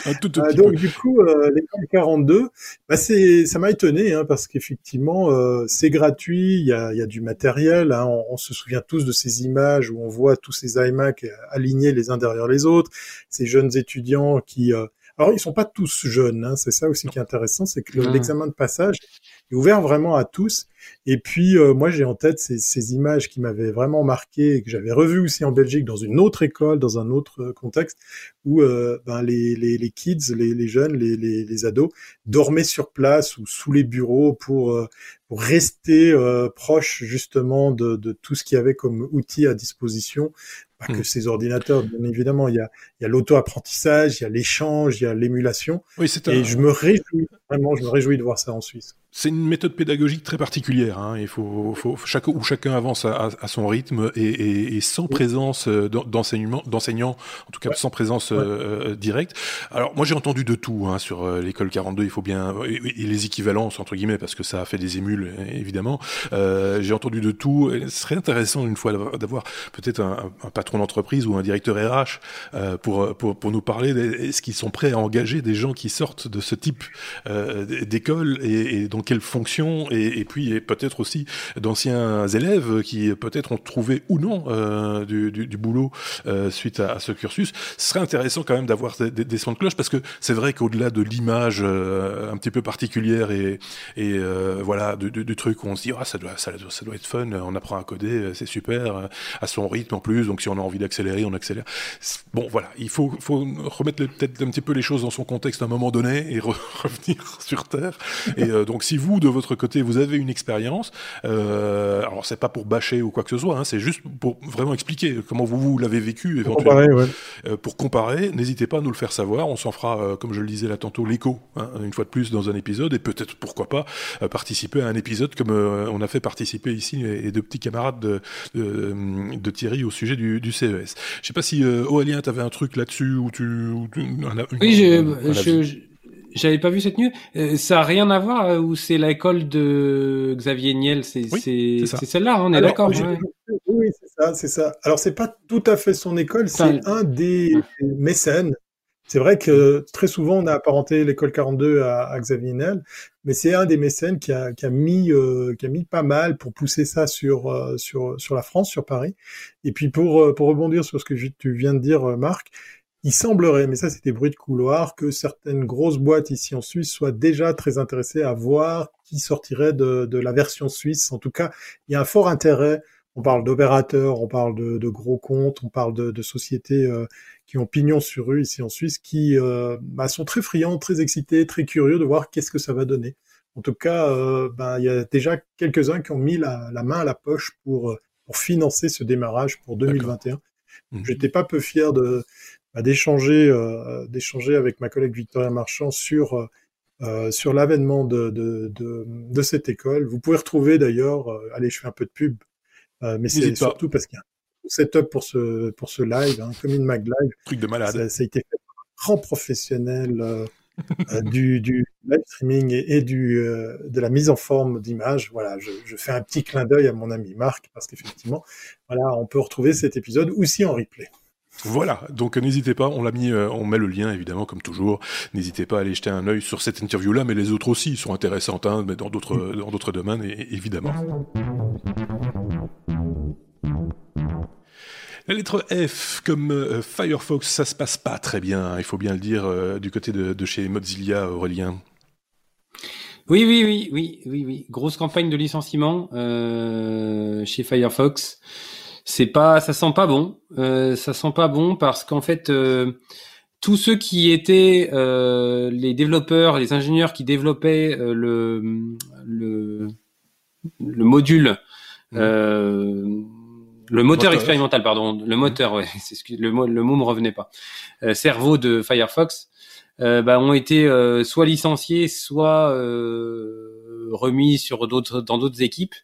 S1: Un, un tout, tout
S3: Euh,
S1: petit
S3: donc
S1: peu.
S3: du coup, euh, l'école 42, bah, c'est, ça m'a étonné hein, parce qu'effectivement, euh, c'est gratuit, il y a, y a du matériel. Hein, on, on se souvient tous de ces images où on voit tous ces iMac alignés les uns derrière les autres, ces jeunes étudiants qui euh, alors, ils sont pas tous jeunes, hein, c'est ça aussi qui est intéressant, c'est que
S2: Ah.
S3: l'examen de passage est ouvert vraiment à tous. Et puis, euh, moi, j'ai en tête ces, ces images qui m'avaient vraiment marqué et que j'avais revues aussi en Belgique dans une autre école, dans un autre euh, contexte, où euh, ben, les, les, les kids, les, les jeunes, les, les, les ados dormaient sur place ou sous les bureaux pour, euh, pour rester euh, proches justement de, de tout ce qu'il y avait comme outils à disposition. Pas que ces ordinateurs, bien évidemment, il y a, il y a l'auto-apprentissage, il y a l'échange, il y a l'émulation.
S1: Oui, c'est un,
S3: Et je me réjouis, vraiment, je me réjouis de voir ça en Suisse.
S1: C'est une méthode pédagogique très particulière. Hein. Il faut, faut chaque, où chacun avance à, à son rythme et, et, et sans présence euh, d'enseignement, d'enseignants, en tout cas sans présence euh, directe. Alors moi j'ai entendu de tout hein, sur euh, l'école 42. Il faut bien et, les équivalences entre guillemets parce que ça a fait des émules évidemment. Euh, j'ai entendu de tout. Ce serait intéressant une fois d'avoir peut-être un, un, patron d'entreprise ou un directeur RH pour, pour pour nous parler. Est-ce qu'ils sont prêts à engager des gens qui sortent de ce type d'école et, et donc quelle fonction et, et puis peut-être aussi d'anciens élèves qui peut-être ont trouvé ou non euh, du, boulot euh, suite à, ce cursus. Ce serait intéressant quand même d'avoir des, des, sons de cloche parce que c'est vrai qu'au-delà de l'image euh, un petit peu particulière et, voilà du, truc où on se dit ah ça doit, ça, doit être fun, on apprend à coder, c'est super à son rythme en plus. Donc si on a envie d'accélérer, on accélère. Bon voilà, il faut, remettre peut-être un petit peu les choses dans son contexte à un moment donné et re revenir sur terre. Et donc vous, de votre côté, vous avez une expérience, euh, alors c'est pas pour bâcher ou quoi que ce soit, hein, c'est juste pour vraiment expliquer comment vous, vous l'avez vécu éventuellement. Pour comparer, ouais. euh, pour comparer n'hésitez pas à nous le faire savoir. On s'en fera, euh, comme je le disais là tantôt, l'écho, hein, une fois de plus dans un épisode, et peut-être, pourquoi pas, euh, participer à un épisode comme euh, on a fait participer ici les, deux petits camarades de, de, de, Thierry au sujet du, du CES. Je sais pas si, Aurélien, tu avais un truc là-dessus, ou tu... Ou tu
S2: une, oui, je, je, j'avais pas vu cette news. Euh, ça a rien à voir euh, ou c'est l'école de Xavier Niel, c'est oui, c'est celle-là, hein, on est d'accord. Ouais.
S3: Oui, c'est ça, c'est ça. Alors c'est pas tout à fait son école, c'est un des mécènes. C'est vrai que très souvent on a apparenté l'école 42 à, à, Xavier Niel, mais c'est un des mécènes qui a, qui a mis euh, qui a mis pas mal pour pousser ça sur euh, sur sur la France, sur Paris. Et puis pour pour rebondir sur ce que tu viens de dire, Marc, il semblerait, mais ça c'est des bruits de couloir, que certaines grosses boîtes ici en Suisse soient déjà très intéressées à voir qui sortirait de, de la version suisse. En tout cas, il y a un fort intérêt. On parle d'opérateurs, on parle de, de, gros comptes, on parle de, de sociétés euh, qui ont pignon sur rue ici en Suisse, qui euh, bah, sont très friands, très excités, très curieux de voir qu'est-ce que ça va donner. En tout cas, euh, bah, il y a déjà quelques-uns qui ont mis la, la, main à la poche pour, pour financer ce démarrage pour 2021. Mmh. J'étais pas peu fier de, bah, d'échanger euh, d'échanger avec ma collègue Victoria Marchand sur euh, euh, sur l'avènement de, de, de, de, cette école. Vous pouvez retrouver d'ailleurs, allez, je fais un peu de pub, mais c'est surtout parce qu'il y a un setup pour ce pour ce live, hein, comme une mag live.
S1: Truc de malade.
S3: Ça, ça a été fait par un grand professionnel euh, du, du live streaming et, et du euh, de la mise en forme d'images. Voilà, je, je, fais un petit clin d'œil à mon ami Marc parce qu'effectivement, voilà, on peut retrouver cet épisode aussi en replay.
S1: Voilà, donc n'hésitez pas, on l'a mis, euh, on met le lien évidemment comme toujours. N'hésitez pas à aller jeter un œil sur cette interview-là, mais les autres aussi sont intéressantes, hein, mais dans d'autres dans d'autres domaines évidemment. La lettre F, comme euh, Firefox, ça se passe pas très bien, il faut bien le dire, euh, du côté de, de, chez Mozilla, Aurélien.
S2: Oui, oui, oui, oui, oui, oui. Grosse campagne de licenciement chez Firefox c'est pas, ça sent pas bon. Euh, ça sent pas bon parce qu'en fait, euh, tous ceux qui étaient euh, les développeurs, les ingénieurs qui développaient euh, le, le, le module, mmh. euh, le moteur, moteur, expérimental, pardon, le moteur, ouais, le mot, le mot me revenait pas. Euh, cerveau de Firefox, bah, ont été soit licenciés, soit remis sur d'autres dans d'autres équipes.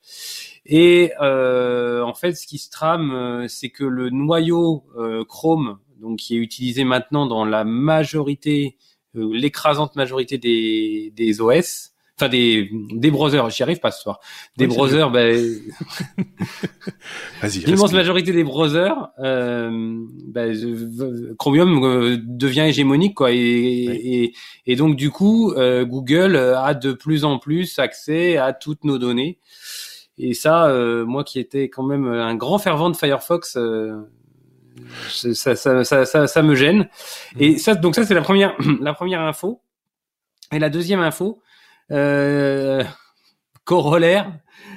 S2: Et euh, en fait, ce qui se trame, euh, c'est que le noyau euh, Chrome, donc qui est utilisé maintenant dans la majorité, euh, l'écrasante majorité des, des OS, enfin des, des browsers, j'y arrive pas ce soir. Des oui, browsers, ben, l'immense majorité des browsers, euh, ben, Chromium euh, devient hégémonique quoi, et, oui. et, et, donc du coup, euh, Google a de plus en plus accès à toutes nos données. Et ça, euh, moi qui étais quand même un grand fervent de Firefox, euh, ça, ça, ça, ça, me gêne. Mmh. Et ça, donc ça c'est la première, la première info. Et la deuxième info, euh, corollaire,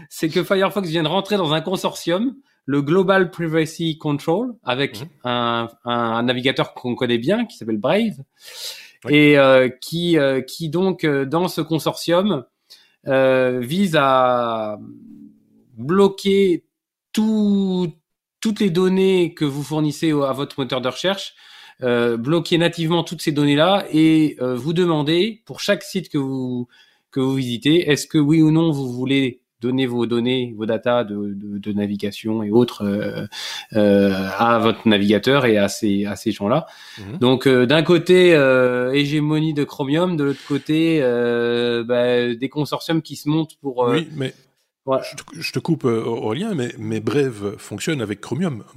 S2: c'est que Firefox vient de rentrer dans un consortium, le Global Privacy Control, avec mmh. un, un, navigateur qu'on connaît bien, qui s'appelle Brave, et euh, qui, euh, qui donc dans ce consortium vise à bloquer tout, toutes les données que vous fournissez à votre moteur de recherche, euh, bloquer nativement toutes ces données-là et euh, vous demander pour chaque site que vous que vous visitez. Est-ce que oui ou non vous voulez donner vos données, vos datas de, de, de navigation et autres euh, euh, à votre navigateur et à ces, à ces gens-là.
S1: Mhm.
S2: Donc euh, d'un côté hégémonie de Chromium, de l'autre côté bah, des consortiums qui se montent pour.
S1: Oui, mais je, te, je te coupe euh, Aurélien, mais, mais Brave fonctionne avec Chromium.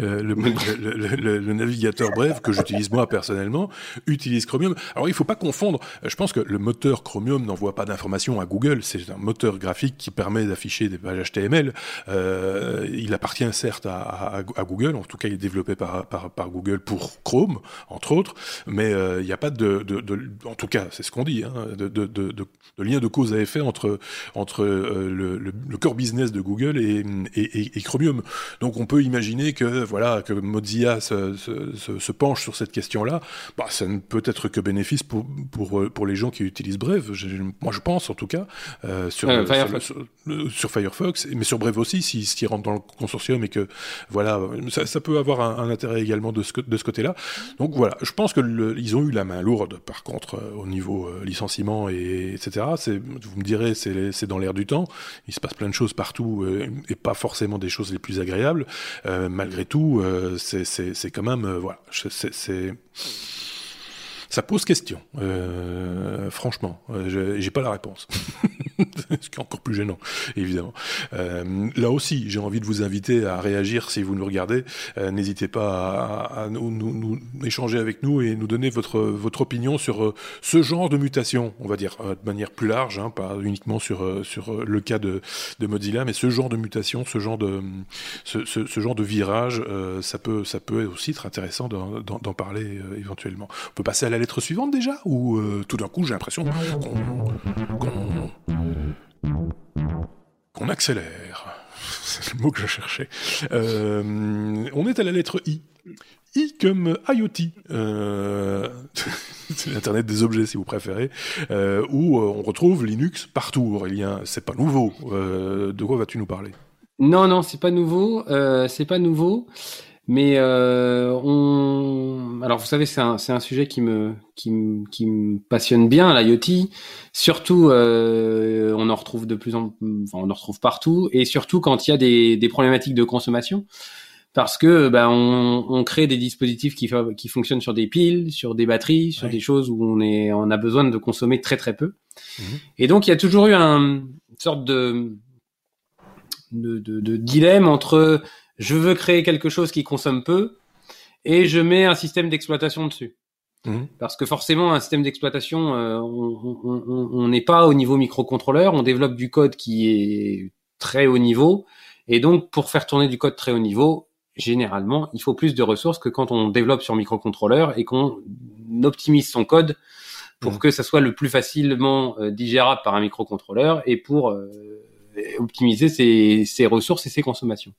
S1: Euh, le, le, le- le- le navigateur Brave que j'utilise moi personnellement utilise Chromium. Alors il faut pas confondre. Je pense que le moteur Chromium n'envoie pas d'informations à Google. C'est un moteur graphique qui permet d'afficher des pages HTML. Euh, il appartient certes à, à- à Google. En tout cas, il est développé par, par, par Google pour Chrome, entre autres. Mais euh, il n'y a pas de, de, de- en tout cas, c'est ce qu'on dit, hein, de, de, lien de cause à effet entre entre euh, le, le, le core business de Google et Chromium. Donc on peut imaginer que voilà que Mozilla se, se, se, se penche sur cette question-là. Bah, ça ne peut être que bénéfice pour pour pour les gens qui utilisent Brave. Je- moi, je pense en tout cas euh, sur,
S2: Euh, Firefox.
S1: sur, sur Firefox, mais sur Brave aussi, si s'ils rentrent dans le consortium et que voilà, ça, ça peut avoir un, un intérêt également de ce, de ce côté-là. Donc voilà, je pense que le- ils ont eu la main lourde, par contre, euh, au niveau euh, licenciement et etc. C'est, vous me direz, c'est, c'est dans l'air du temps. Il se passe plein de choses partout euh, et pas forcément des choses les plus agréables. Euh, malgré tout, euh, c'est, quand même voilà, c'est, ça pose question, euh, franchement. J'ai pas la réponse. Ce qui est encore plus gênant, évidemment. Euh, là aussi, j'ai envie de vous inviter à réagir si vous nous regardez. Euh, N'hésitez pas à, à nous, nous- nous échanger avec nous et nous donner votre, votre opinion sur euh, ce genre de mutation, on va dire, de manière plus large, hein, pas uniquement sur, sur le cas de, de Mozilla, mais ce genre de mutation, ce genre de, ce, ce- ce genre de virage, euh, ça, peut, ça peut aussi être intéressant d'en parler éventuellement. On peut passer à la lettre suivante déjà Ou tout d'un coup, j'ai l'impression qu'on qu'on accélère. C'est le mot que je cherchais. Euh, on est à la lettre I. I comme IoT, euh, c'est l'Internet des objets si vous préférez, euh, où on retrouve Linux partout. C'est pas nouveau. De quoi vas-tu nous parler?
S2: Non, non, c'est pas nouveau. C'est pas nouveau. Mais euh, on. Alors, vous savez, c'est un, c'est un sujet qui me, qui me, qui me passionne bien, l'IoT. Surtout, euh, on en retrouve de plus en, enfin, on en retrouve partout, et surtout quand il y a des, des problématiques de consommation, parce que ben on, on crée des dispositifs qui, qui fonctionnent sur des piles, sur des batteries, sur
S1: Ouais.
S2: des choses où on est, on a besoin de consommer très très peu.
S1: Mhm.
S2: Et donc, il y a toujours eu un une sorte de de, de, de dilemme entre je veux créer quelque chose qui consomme peu et je mets un système d'exploitation dessus.
S1: Mhm.
S2: Parce que forcément, un système d'exploitation, euh, on n'est pas au niveau microcontrôleur, on développe du code qui est très haut niveau, et donc pour faire tourner du code très haut niveau, généralement, il faut plus de ressources que quand on développe sur microcontrôleur et qu'on optimise son code pour
S1: Mhm.
S2: que ça soit le plus facilement euh, digérable par un microcontrôleur et pour euh, optimiser ses, ses ressources et ses consommations.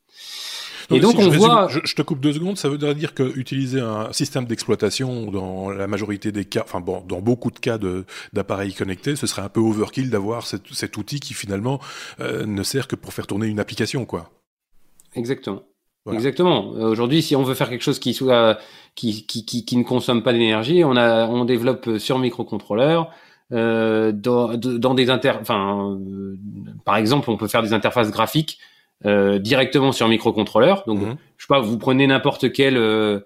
S2: Et donc
S1: si je
S2: on
S1: résume-
S2: voit,
S1: je, je te coupe deux secondes. Ça veut dire que utiliser un système d'exploitation dans la majorité des cas, enfin bon, dans beaucoup de cas de d'appareils connectés, ce serait un peu overkill d'avoir cet, cet outil qui finalement euh, ne sert que pour faire tourner une application, quoi.
S2: exactement.
S1: Voilà.
S2: Exactement. Euh, Aujourd'hui, si on veut faire quelque chose qui soit qui, qui, qui, qui ne consomme pas d'énergie, on a on développe sur microcontrôleur euh, dans, de- dans des inter enfin euh, par exemple, on peut faire des interfaces graphiques euh, directement sur microcontrôleur. Donc
S1: Mhm.
S2: je sais pas, vous prenez n'importe quel euh,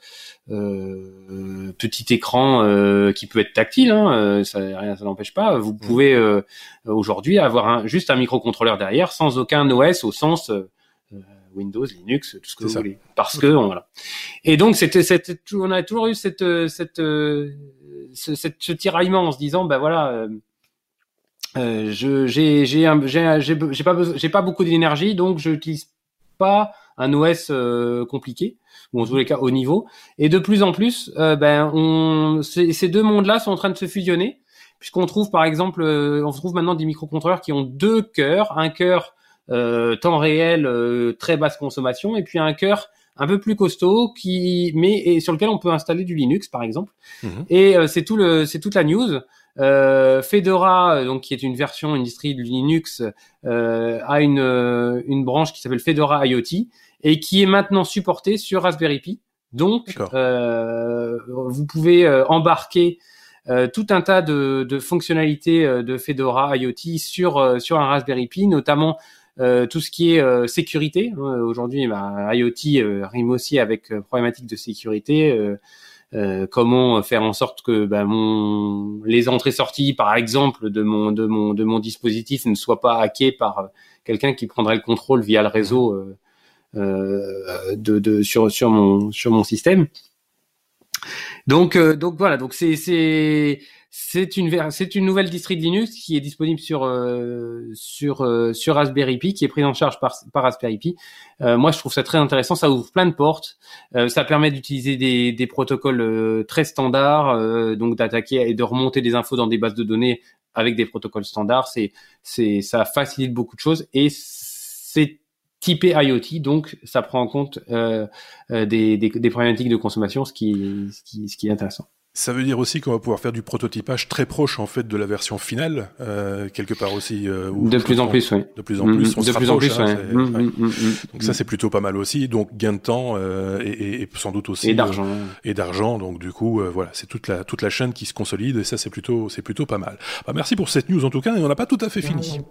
S2: euh, petit écran euh, qui peut être tactile, hein, euh, ça rien ça n'empêche pas. Vous pouvez euh, aujourd'hui avoir un, juste un microcontrôleur derrière sans aucun OS au sens Windows, Linux, tout ce que vous
S1: ça.
S2: voulez, parce que on- voilà. Et donc c'était c'était on a toujours eu cette cette ce, cette- ce tiraillement en se disant bah voilà. Euh, je j'ai j'ai pas j'ai pas beaucoup d'énergie donc je n'utilise pas un OS euh, compliqué ou en tous les cas haut niveau. Et de plus en plus euh, ben on ces, deux mondes là sont en train de se fusionner puisqu'on trouve par exemple euh, on trouve maintenant des microcontrôleurs qui ont deux cœurs un cœur euh, temps réel euh, très basse consommation et puis un cœur un peu plus costaud qui mais et sur lequel on peut installer du Linux par exemple.
S1: Mhm.
S2: et euh, c'est tout le c'est toute la news Fedora, euh, donc qui est une version, une distri de Linux, euh, a une, euh, une branche qui s'appelle Fedora IoT et qui est maintenant supportée sur Raspberry Pi. Donc, euh, vous pouvez euh, embarquer tout un tas de, de fonctionnalités de Fedora IoT sur sur un Raspberry Pi, notamment tout ce qui est sécurité. Aujourd'hui, bah, IoT rime aussi avec problématique de sécurité. Euh, comment faire en sorte que bah, les entrées-sorties, par exemple, de mon, dispositif ne soient pas hackées par quelqu'un qui prendrait le contrôle via le réseau euh, euh sur, mon, système. Donc, donc voilà, donc c'est c'est une nouvelle distri Linux qui est disponible sur euh, euh, Raspberry Pi, qui est prise en charge par par Raspberry Pi. Euh, moi, je trouve ça très intéressant. Ça ouvre plein de portes. ça permet d'utiliser des protocoles très standards, donc d'attaquer et de remonter des infos dans des bases de données avec des protocoles standards. C'est ça facilite beaucoup de choses et c'est typé IoT, donc ça prend en compte des, problématiques de consommation, ce qui est intéressant.
S1: Ça veut dire aussi qu'on va pouvoir faire du prototypage très proche en fait de la version finale, euh, quelque part aussi.
S2: Euh, de plus en plus, oui.
S1: De plus en plus,
S2: on de plus en plus,
S1: hein, Donc ça c'est plutôt pas mal aussi. Donc gain de temps euh, et, et, sans doute aussi
S2: et d'argent.
S1: et d'argent. Donc du coup, euh, voilà, c'est toute la toute la chaîne qui se consolide et ça c'est plutôt c'est plutôt pas mal. Bah, merci pour cette news en tout cas et on n'a pas tout à fait fini.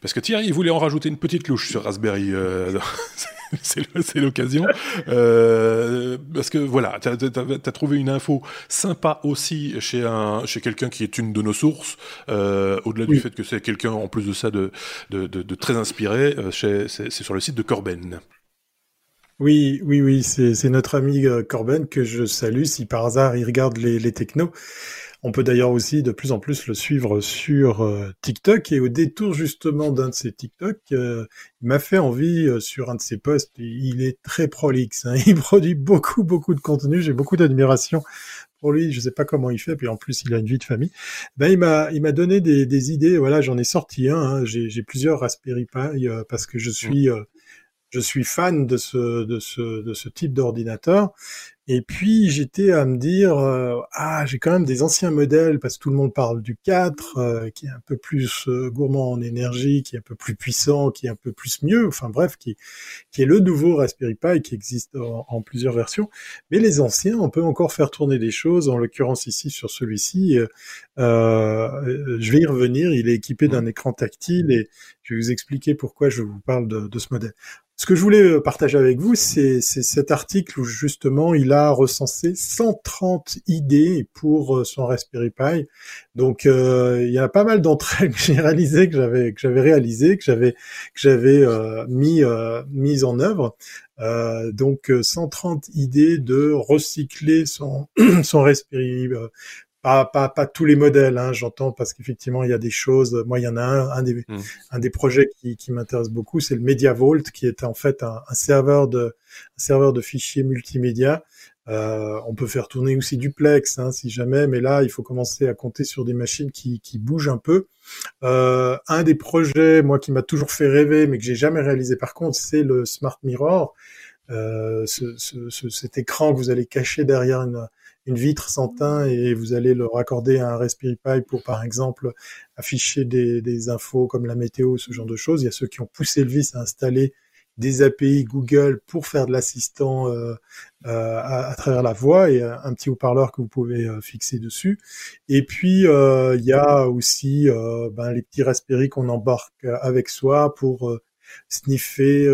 S1: Parce que Thierry voulait en rajouter une petite louche sur Raspberry. Euh, c'est l'occasion. Euh, parce que voilà, tu as, trouvé une info sympa aussi chez, un, chez quelqu'un qui est une de nos sources, euh, au-delà du fait que c'est quelqu'un en plus de ça de, de, de, très inspiré, c'est sur le site de Corben.
S3: Oui, oui, oui, c'est notre ami Corben que je salue si par hasard il regarde les, les technos. On peut d'ailleurs aussi de plus en plus le suivre sur euh, TikTok et au détour justement d'un de ses TikTok, euh, il m'a fait envie euh, sur un de ses posts. Il est très prolixe, hein. il produit beaucoup beaucoup de contenu. J'ai beaucoup d'admiration pour lui. Je sais pas comment il fait, puis en plus il a une vie de famille. Ben il m'a il m'a donné des, des, idées. Voilà, j'en ai sorti un. Hein. J'ai plusieurs Raspberry Pi parce que je suis je suis fan de ce de ce de ce type d'ordinateur et puis j'étais à me dire euh, ah j'ai quand même des anciens modèles parce que tout le monde parle du 4 euh, qui est un peu plus euh, gourmand en énergie, qui est un peu plus puissant, qui est un peu plus mieux, enfin bref qui qui est le nouveau Raspberry Pi qui existe en, plusieurs versions. Mais les anciens on peut encore faire tourner des choses. En l'occurrence ici sur celui-ci, je vais y revenir. Il est équipé d'un écran tactile et je vais vous expliquer pourquoi je vous parle de, de ce modèle. Ce que je voulais euh, partager avec vous, c'est cet article où justement il a recensé 130 idées pour euh, son Raspberry Pi. Donc euh, il y a pas mal d'entre elles que j'ai réalisées, que j'avais que j'avais réalisé, que j'avais que mis en œuvre. donc 130 idées de recycler son son pas, pas, pas tous les modèles, hein, j'entends, parce qu'effectivement, il y a des choses. Moi, il y en a un, un des, mm. un des projets qui, qui m'intéresse beaucoup, c'est le MediaVault, qui est en fait un, un, serveur de, un serveur de fichiers multimédia. Euh, on peut faire tourner aussi duplex, hein, si jamais, mais là, il faut commencer à compter sur des machines qui, qui bougent un peu. Euh, un des projets, moi, qui m'a toujours fait rêver, mais que j'ai jamais réalisé par contre, c'est le Smart Mirror. Euh, ce, ce, cet écran que vous allez cacher derrière une, une vitre sans teint et vous allez le raccorder à un Raspberry Pi pour, par exemple, afficher des, infos comme la météo, ce genre de choses. Il y a ceux qui ont poussé le vice à installer des API Google pour faire de l'assistant euh, euh, à, travers la voix et un petit haut-parleur que vous pouvez euh, fixer dessus. Et puis il y a aussi ben, les petits Raspberry qu'on embarque avec soi pour sniffer,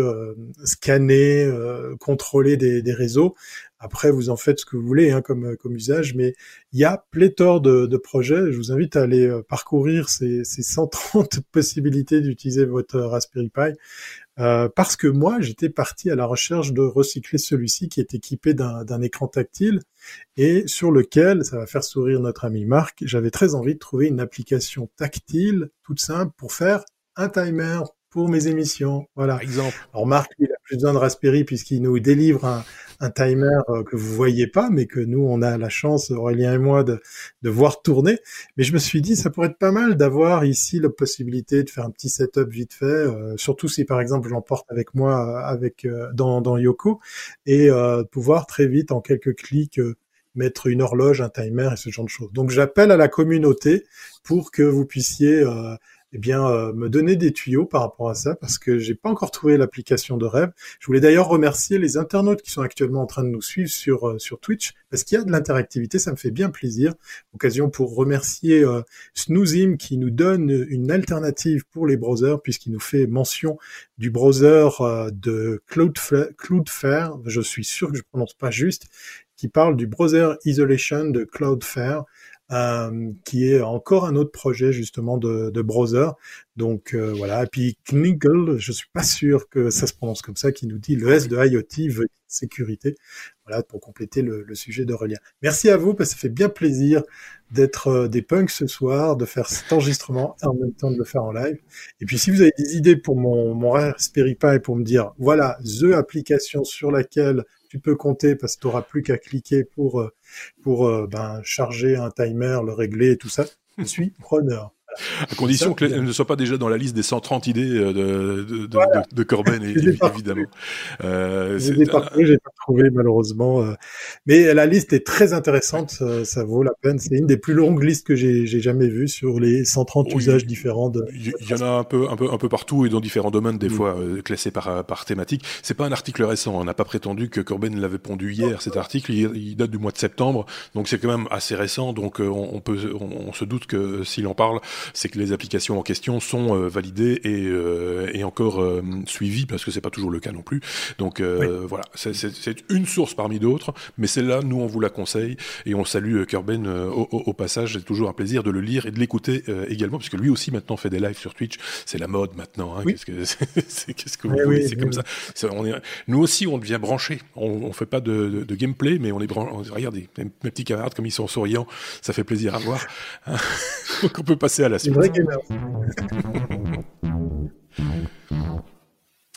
S3: scanner, contrôler des, réseaux. Après, vous en faites ce que vous voulez hein, comme, usage, mais il y a pléthore de, projets. Je vous invite à aller euh, parcourir ces, ces 130 possibilités d'utiliser votre Raspberry Pi, euh, parce que moi, j'étais parti à la recherche de recycler celui-ci qui est équipé d'un écran tactile et sur lequel, ça va faire sourire notre ami Marc, j'avais très envie de trouver une application tactile toute simple pour faire un timer pour mes émissions. Voilà.
S1: Par exemple.
S3: Alors Marc, il a plus besoin de Raspberry puisqu'il nous délivre un, un timer euh, que vous voyez pas, mais que nous, on a la chance, Aurélien et moi, de, de voir tourner. Mais je me suis dit, ça pourrait être pas mal d'avoir ici la possibilité de faire un petit setup vite fait, euh, surtout si par exemple je l'emporte avec moi euh, avec dans, dans Yoko, et pouvoir très vite, en quelques clics, mettre une horloge, un timer et ce genre de choses. Donc j'appelle à la communauté pour que vous puissiez eh bien, euh, me donner des tuyaux par rapport à ça, parce que j'ai pas encore trouvé l'application de rêve. Je voulais d'ailleurs remercier les internautes qui sont actuellement en train de nous suivre sur euh, sur Twitch, parce qu'il y a de l'interactivité, ça me fait bien plaisir. Occasion pour remercier euh, Snoozim qui nous donne une alternative pour les browsers, puisqu'il nous fait mention du browser euh, de Cloudflare, Cloudflare, je suis sûr que je prononce pas juste, qui parle du browser isolation de Cloudflare. Euh, qui est encore un autre projet justement de, de browser. Donc euh, voilà. Et puis Kniggle, je suis pas sûr que ça se prononce comme ça, qui nous dit le S de IoT veut sécurité. Voilà pour compléter le, le sujet de relien. Merci à vous parce que ça fait bien plaisir d'être euh, des punks ce soir, de faire cet enregistrement et en même temps de le faire en live. Et puis si vous avez des idées pour mon, mon Raspberry Pi pour me dire voilà the application sur laquelle tu peux compter parce que tu n'auras plus qu'à cliquer pour euh, pour euh, ben, charger un timer, le régler et tout ça. Je suis preneur.
S1: À condition qu'elle ne soit pas déjà dans la liste des 130 idées euh, de, de, voilà. de, de Corben, évidemment.
S3: Euh, je pas, j'ai pas trouvé malheureusement. Euh, mais la liste est très intéressante, ça, ça vaut la peine. C'est une des plus longues listes que j'ai jamais vues sur les 130 oui, usages différents. De...
S1: Il y, en a un peu, un peu, un peu partout et dans différents domaines, des mmh. fois euh, classés par, par thématique. C'est pas un article récent. On n'a pas prétendu que Corben l'avait pondu hier. Cet article, il, il, date du mois de septembre, donc c'est quand même assez récent. Donc on, on peut, on, on, se doute que s'il en parle, c'est que les applications en question sont euh, validées et, euh, et encore euh, suivies parce que c'est pas toujours le cas non plus. Donc oui. voilà, c'est une source parmi d'autres, mais celle-là, nous on vous la conseille et on salue Kerben au, au, passage. C'est toujours un plaisir de le lire et de l'écouter également parce que lui aussi maintenant fait des lives sur Twitch. C'est la mode maintenant. Hein. Oui. Qu'est-ce que qu'est-ce que vous oui, voulez? C'est comme ça. on est, nous aussi on devient branchés. On, on fait pas de, de, de, gameplay, mais on est branchés. Regardez mes petits camarades comme ils sont souriants, ça fait plaisir à voir. Donc on peut passer à la.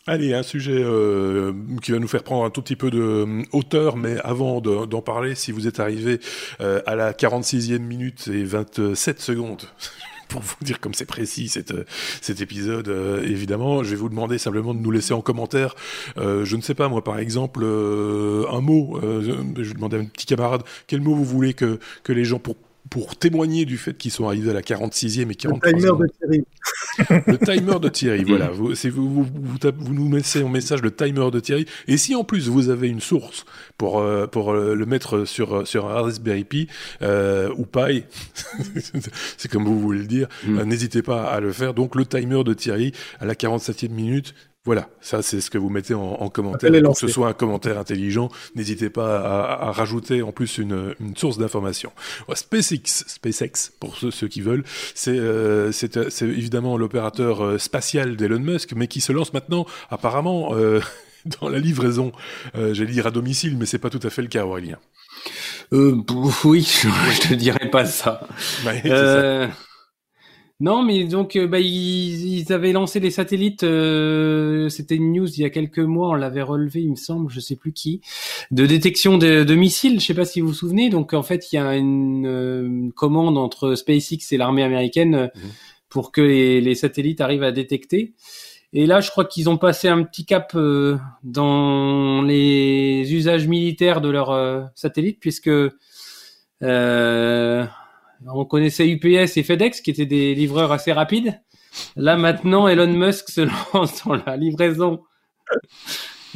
S1: Allez, un sujet euh, qui va nous faire prendre un tout petit peu de euh, hauteur, mais avant d'en de, parler, si vous êtes arrivé euh, à la 46e minute et 27 secondes, pour vous dire comme c'est précis cet épisode, euh, évidemment, je vais vous demander simplement de nous laisser en commentaire, euh, je ne sais pas moi par exemple, euh, un mot, je vais demander à un petit camarade, quel mot vous voulez que, que les gens, pour pour témoigner du fait qu'ils sont arrivés à la 46e et 43e.
S3: Le timer de Thierry.
S1: le timer de Thierry, voilà. Vous, vous, vous, vous, nous mettez en message le timer de Thierry. Et si en plus vous avez une source pour, euh, pour euh, le mettre sur, sur un Raspberry Pi euh, ou Pi, c'est comme vous voulez le dire, mm. n'hésitez pas à le faire. Donc le timer de Thierry à la 47e minute, voilà, ça c'est ce que vous mettez en, en commentaire. Que ce soit un commentaire intelligent, n'hésitez pas à, à, rajouter en plus une, une source d'information. SpaceX, SpaceX pour ceux, ceux qui veulent, c'est euh, évidemment l'opérateur euh, spatial d'Elon Musk, mais qui se lance maintenant apparemment euh, dans la livraison, euh, j'allais dire à domicile, mais c'est pas tout à fait le cas, Aurélien.
S2: Euh, oui, je te dirais pas ça. Ouais, euh, ça. Non, mais donc euh, bah, ils, ils, avaient lancé les satellites. Euh, C'était une news il y a quelques mois. On l'avait relevé, il me semble, je sais plus qui, de détection de, de, missiles. Je sais pas si vous vous souvenez. Donc en fait, il y a une, une commande entre SpaceX et l'armée américaine mmh. pour que les, les, satellites arrivent à détecter. Et là, je crois qu'ils ont passé un petit cap euh, dans les usages militaires de leurs euh, satellites, puisque euh, on connaissait UPS et FedEx qui étaient des livreurs assez rapides. Là maintenant, Elon Musk se lance dans la livraison.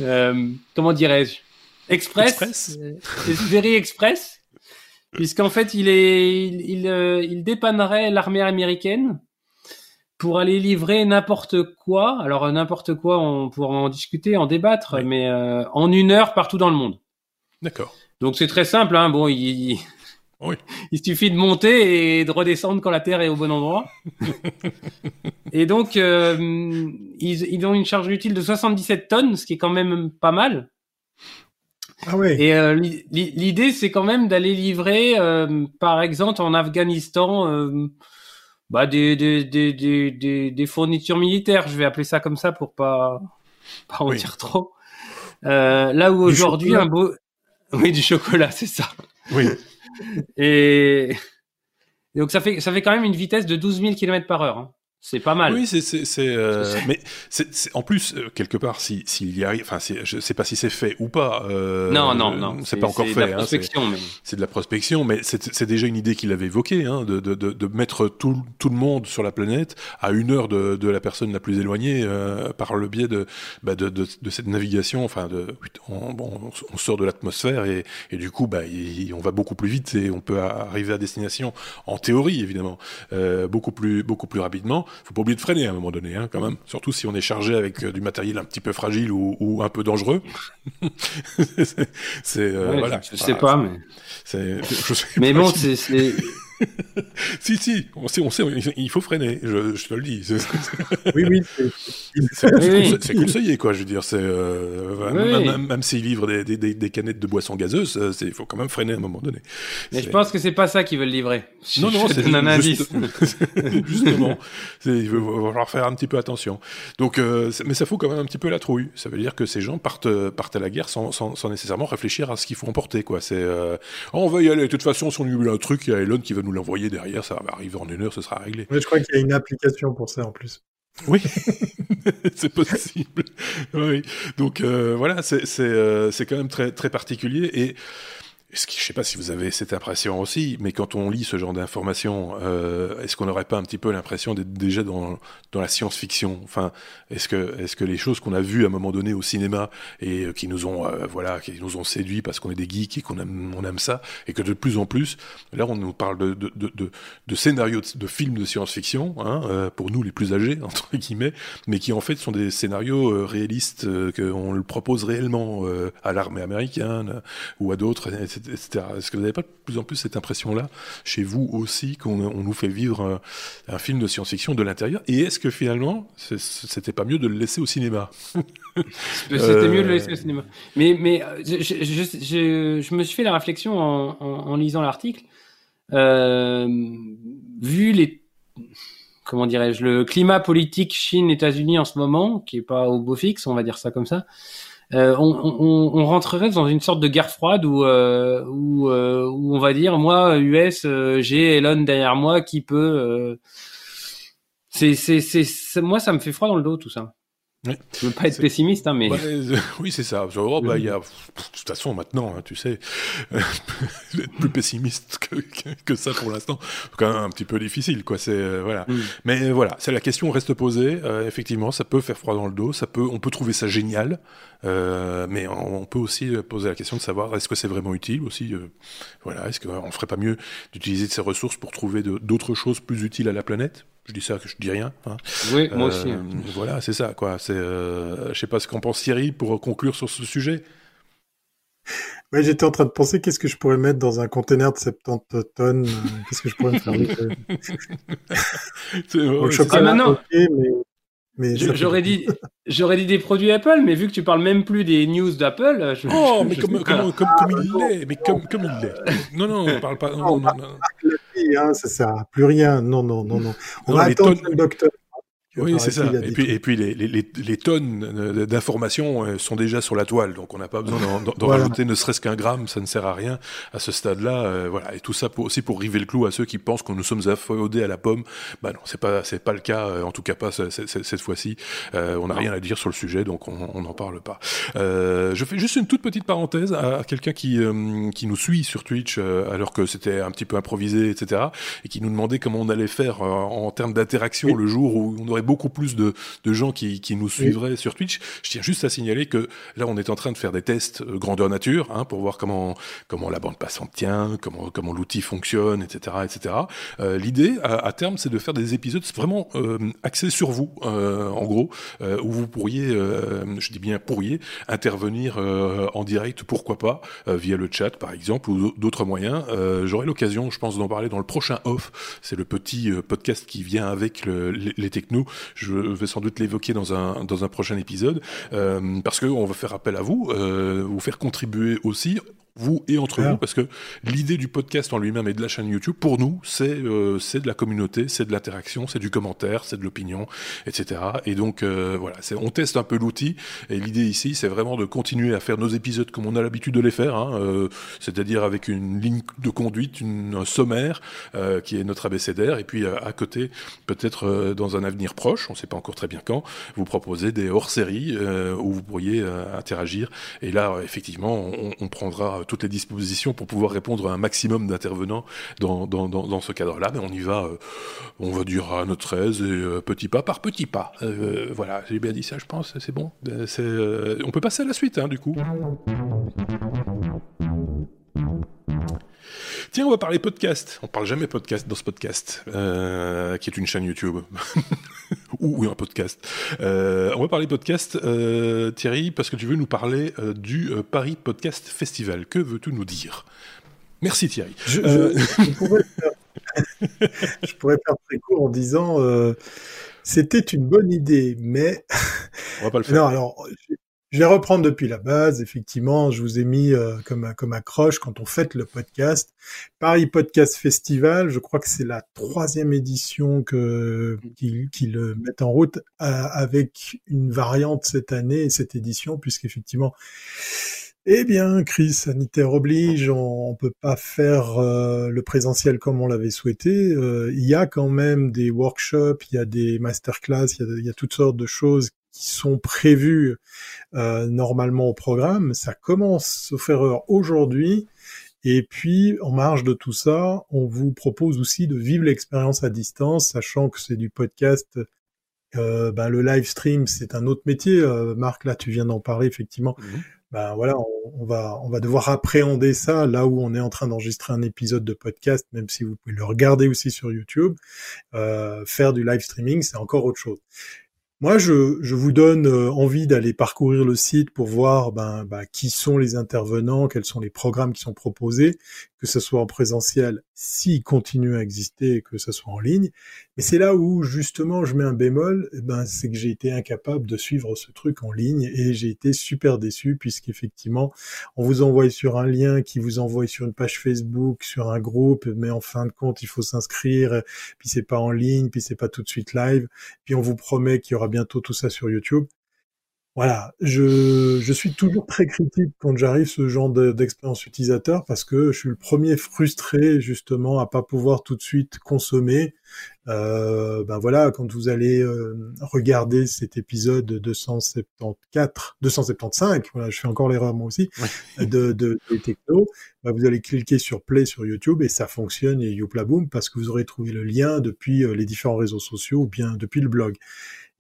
S2: Euh, comment dirais-je Express. Express. Euh, very Express. Puisqu'en fait, il est, il, il, euh, il dépannerait l'armée américaine pour aller livrer n'importe quoi. Alors n'importe quoi, on pourra en discuter, en débattre, oui. mais euh, en une heure partout dans le monde.
S1: D'accord.
S2: Donc c'est très simple. Hein. Bon, il, oui. Il suffit de monter et de redescendre quand la Terre est au bon endroit. et donc, euh, ils, ils, ont une charge utile de 77 tonnes, ce qui est quand même pas mal.
S3: Ah oui.
S2: Et euh, l'idée, c'est quand même d'aller livrer, euh, par exemple, en Afghanistan, euh, bah, des, des, des, des, des fournitures militaires. Je vais appeler ça comme ça pour pas, pas en oui. dire trop. Euh, là où aujourd'hui, un beau... Oui, du chocolat, c'est ça.
S1: Oui.
S2: Et... Donc ça fait ça fait quand même une vitesse de 12 000 km par heure. Hein. C'est pas mal.
S1: Oui, c'est, c'est, c'est euh, mais c'est, c'est, en plus euh, quelque part, si s'il y arrive, enfin, c'est, je sais pas si c'est fait ou pas. Euh,
S2: non, non, non.
S1: C'est, pas encore
S2: c'est
S1: fait.
S2: De la
S1: hein,
S2: prospection, mais...
S1: c'est de la prospection, mais c'est, c'est déjà une idée qu'il avait évoquée, hein, de, de, de, de mettre tout, tout le monde sur la planète à une heure de, de la personne la plus éloignée euh, par le biais de, bah, de, de, de cette navigation. Enfin, de, on, bon, on sort de l'atmosphère et, et du coup, bah, on va beaucoup plus vite et on peut arriver à destination en théorie, évidemment, euh, beaucoup plus, beaucoup plus rapidement. Faut pas oublier de freiner à un moment donné, hein, quand même. Surtout si on est chargé avec euh, du matériel un petit peu fragile ou, ou un peu dangereux. c'est euh,
S2: Ouais,
S1: voilà.
S2: Je sais pas, mais.
S1: C'est, je sais
S2: Mais
S1: pas
S2: bon,
S1: si-
S2: c'est.
S1: si si, on sait, on sait, il faut freiner. Je, je te le dis. C'est,
S3: Oui, oui. c'est-
S2: Oui, oui.
S1: conseillé, quoi. Je veux dire, c'est euh,
S2: Oui,
S1: même, même, s'ils livrent des, des, canettes de boissons gazeuses, euh, c'est- il faut quand même freiner à un moment donné.
S2: Mais je pense que c'est pas ça qu'ils veulent livrer.
S1: Non, non, c'est
S2: un indice.
S1: Justement, il va falloir faire un petit peu attention. Donc, euh, mais ça fout quand même un petit peu la trouille. Ça veut dire que ces gens partent, partent à la guerre sans, sans, sans nécessairement réfléchir à ce qu'il faut emporter. Quoi. C'est, euh, Oh, on va y aller. De toute façon, si on oublie un truc, il y a Elon qui va nous l'envoyer derrière. Ça va arriver en une heure, ce sera réglé.
S3: Ouais, je crois qu'il y a une application pour ça en plus.
S1: Oui, c'est possible. oui. Donc euh, voilà, c'est euh, c'est quand même très très particulier et ce qui, je sais pas si vous avez cette impression aussi, mais quand on lit ce genre d'informations, euh, est-ce qu'on n'aurait pas un petit peu l'impression d'être déjà dans, dans la science-fiction? Enfin, est-ce que, est-ce que les choses qu'on a vues à un moment donné au cinéma et euh, qui nous ont, euh, voilà, qui nous ont séduits parce qu'on est des geeks et qu'on aime, on aime ça, et que de plus en plus, là, on nous parle de, de, de, de, scénarios de, films de science-fiction, hein, pour nous les plus âgés entre guillemets, mais qui en fait sont des scénarios réalistes qu'on le propose réellement à l'armée américaine ou à d'autres, etc. Est-ce que vous n'avez pas de plus en plus cette impression-là chez vous aussi qu'on on nous fait vivre un, un film de science-fiction de l'intérieur Et est-ce que finalement, c'était pas mieux de le laisser au cinéma?
S2: C'était
S1: Euh,
S2: mieux de le laisser au cinéma. Mais, mais euh, je, je, je, je- je me suis fait la réflexion en, en, en lisant l'article. Euh, vu les. Comment dirais-je Le climat politique Chine-États-Unis en ce moment, qui est pas au beau fixe, on va dire ça comme ça. Euh, on, rentrerait dans une sorte de guerre froide où, euh, où, euh, où on va dire moi US j'ai Elon derrière moi qui peut c'est c'est c'est- moi ça me fait froid dans le dos tout ça
S1: Ouais.
S2: je veux pas être pessimiste hein, mais
S1: Ouais, euh, oui, c'est ça. Bah, y a, de toute façon, maintenant, hein, tu sais, être plus pessimiste que, que, que ça pour l'instant, c'est quand même un petit peu difficile, quoi. C'est euh, voilà.
S2: Mm.
S1: Mais euh, voilà, c'est la question reste posée. Euh, effectivement, ça peut faire froid dans le dos. Ça peut, on peut trouver ça génial, mais on, on peut aussi poser la question de savoir est-ce que c'est vraiment utile aussi. voilà, est-ce qu'on ferait pas mieux d'utiliser ces ressources pour trouver d'autres choses plus utiles à la planète? Je dis ça, je dis rien. Hein.
S2: oui moi
S1: Euh,
S2: aussi hein.
S1: Voilà, c'est ça, quoi. C'est, euh, je sais pas ce qu'en pense Thierry pour conclure sur ce sujet.
S3: Ouais, j'étais en train de penser qu'est-ce que je pourrais mettre dans un conteneur de 70 tonnes. euh, Qu'est-ce que je pourrais me faire euh, chocolat,
S2: Ah, j'aurais dit j'aurais dit des produits Apple mais vu que tu parles même plus des news d'Apple je-
S1: Oh,
S2: je-
S1: mais
S2: je
S1: comme, comme, comme, comme il l'est, mais comme, comme il l'est. Non, non, on parle pas. Non, non, non,
S3: hein, ça sert à plus rien. Non, non, non, non. On
S1: Non,
S3: va attendre
S1: tonnes-
S3: le docteur.
S1: Oui, c'est ça. Et puis, et puis les, les, les, les tonnes d'informations euh, sont déjà sur la toile, donc on n'a pas besoin d'en-
S3: Voilà.
S1: rajouter ne serait-ce qu'un gramme, ça ne sert à rien à ce stade-là. euh, voilà, et tout ça pour, aussi pour river le clou à ceux qui pensent que nous sommes affodés à la pomme. Bah non, c'est pas c'est pas le cas, euh, en tout cas pas ce- ce- ce- cette fois-ci. Euh, on n'a rien à dire sur le sujet, donc on n'en parle pas. Euh, je fais juste une toute petite parenthèse à, à quelqu'un qui euh, qui nous suit sur Twitch euh, alors que c'était un petit peu improvisé, etc. Et qui nous demandait comment on allait faire en termes d'interaction le jour où on aurait beaucoup plus de de gens qui, qui nous suivraient sur Twitch. Je tiens juste à signaler que là, on est en train de faire des tests euh, grandeur nature hein, pour voir comment comment la bande passante tient, comment comment l'outil fonctionne, etc., etc. Euh, L'idée à, à terme, c'est de faire des épisodes vraiment euh, axés sur vous, euh, en gros, où vous pourriez, je dis bien pourriez, intervenir en direct, pourquoi pas, via le chat par exemple ou d'autres moyens. J'aurai l'occasion, je pense, d'en parler dans le prochain off. C'est le petit podcast qui vient avec le- les, les technos. Je vais sans doute l'évoquer dans un prochain épisode euh, parce que on va faire appel à vous, euh, vous faire contribuer aussi vous et entre vous, parce que l'idée du podcast en lui-même et de la chaîne YouTube, pour nous, c'est euh, c'est de la communauté, c'est de l'interaction, c'est du commentaire, c'est de l'opinion, etc. Et donc euh, voilà, on teste un peu l'outil. Et l'idée ici, c'est vraiment de continuer à faire nos épisodes comme on a l'habitude de les faire, hein, euh, c'est-à-dire avec une ligne de conduite, une, un sommaire euh, qui est notre abécédaire, et puis à côté, peut-être dans un avenir proche, on ne sait pas encore très bien quand, vous proposer des hors-séries où vous pourriez interagir. Et là, effectivement, on, on prendra toutes les dispositions pour pouvoir répondre à un maximum d'intervenants dans, dans, dans, ce cadre-là, mais on y va, euh, on va dire à notre aise et euh, petit pas par petit pas. Euh, voilà, j'ai bien dit ça, je pense, c'est bon. on peut passer à la suite, hein, du coup. Tiens, on va parler podcast. On parle jamais podcast dans ce podcast, euh, qui est une chaîne YouTube. ou, un podcast. Euh, on va parler podcast, euh, Thierry, parce que tu veux nous parler du Paris Podcast Festival. Que veux-tu nous dire? Merci Thierry.
S3: Je, pourrais faire... très court en disant c'était une bonne idée, mais
S1: on va pas le faire.
S3: Non, alors je vais reprendre depuis la base. Effectivement, je vous ai mis euh, comme comme accroche quand on fête le podcast. Paris Podcast Festival, je crois que c'est la troisième édition que qu'ils le mettent en route euh, avec une variante cette année cette édition, puisqu'effectivement, eh bien, crise sanitaire oblige, on, ne peut pas faire euh, le présentiel comme on l'avait souhaité. il y a quand même des workshops, il y a des masterclass, il y a, il y a toutes sortes de choses qui sont prévus euh, normalement au programme. Ça commence, sauf erreur, aujourd'hui. Et puis, en marge de tout ça, on vous propose aussi de vivre l'expérience à distance, sachant que c'est du podcast. Euh, ben, le live stream, c'est un autre métier. Euh, Marc, là, tu viens d'en parler, effectivement. Ben voilà, on, va on va devoir appréhender ça là où on est en train d'enregistrer un épisode de podcast, même si vous pouvez le regarder aussi sur YouTube. Euh, faire du live streaming, c'est encore autre chose. Moi, je, je, vous donne euh, envie d'aller parcourir le site pour voir ben, ben, qui sont les intervenants, quels sont les programmes qui sont proposés, que ce soit en présentiel, s'il continue à exister, que ce soit en ligne. Mais c'est là où justement je mets un bémol, eh ben, c'est que j'ai été incapable de suivre ce truc en ligne et j'ai été super déçu puisqu'effectivement on vous envoie sur un lien qui vous envoie sur une page Facebook, sur un groupe, mais en fin de compte il faut s'inscrire, puis c'est pas en ligne, puis c'est pas tout de suite live, puis on vous promet qu'il y aura bientôt tout ça sur YouTube. Voilà, je, je suis toujours très critique quand j'arrive ce genre d'expérience utilisateur parce que je suis le premier frustré justement à pas pouvoir tout de suite consommer. Euh, ben voilà, quand vous allez euh, regarder cet épisode 274, 275, voilà, je fais encore l'erreur moi aussi, de, de, de techno, ben vous allez cliquer sur play sur YouTube et ça fonctionne et youpla boom parce que vous aurez trouvé le lien depuis euh, les différents réseaux sociaux ou bien depuis le blog.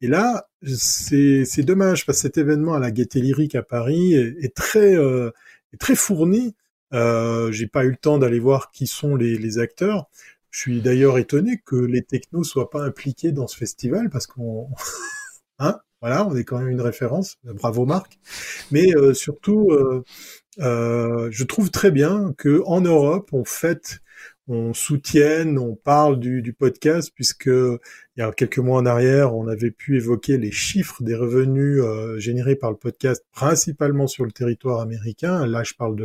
S3: Et là, c'est dommage parce que cet événement à la Gaieté Lyrique à Paris est, très euh, est très fourni. Euh, J'ai pas eu le temps d'aller voir qui sont les, les acteurs. Je suis d'ailleurs étonné que les technos soient pas impliqués dans ce festival parce qu'on, hein, voilà, on est quand même une référence. Bravo Marc. Mais euh, surtout, euh, euh, je trouve très bien que en Europe, on fête on soutienne, on parle du, podcast, puisque il y a quelques mois en arrière, on avait pu évoquer les chiffres des revenus euh, générés par le podcast, principalement sur le territoire américain. Là, je parle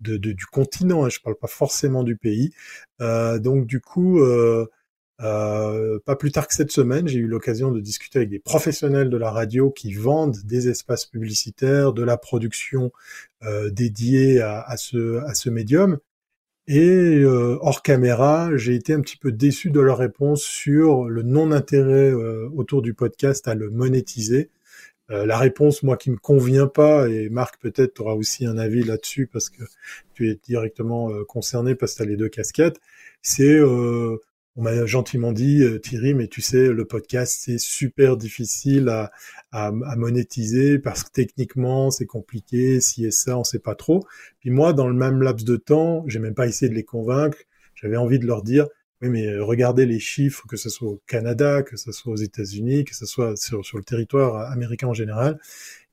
S3: de, du continent, hein, je parle pas forcément du pays. Euh, donc, du coup, euh, pas plus tard que cette semaine, j'ai eu l'occasion de discuter avec des professionnels de la radio qui vendent des espaces publicitaires, de la production dédiée à ce médium. Et euh, hors caméra, j'ai été un petit peu déçu de leur réponse sur le non-intérêt euh, autour du podcast à le monétiser. Euh, la réponse, moi, qui me convient pas, et Marc peut-être aura aussi un avis là-dessus parce que tu es directement concerné parce que tu as les deux casquettes, c'est on m'a gentiment dit, euh, Thierry, mais tu sais, le podcast, c'est super difficile à, à, à, monétiser parce que techniquement, c'est compliqué, si et ça, on sait pas trop. Puis moi, dans le même laps de temps, j'ai même pas essayé de les convaincre. J'avais envie de leur dire, oui, mais euh, regardez les chiffres, que ce soit au Canada, que ce soit aux États-Unis, que ce soit sur, sur le territoire américain en général.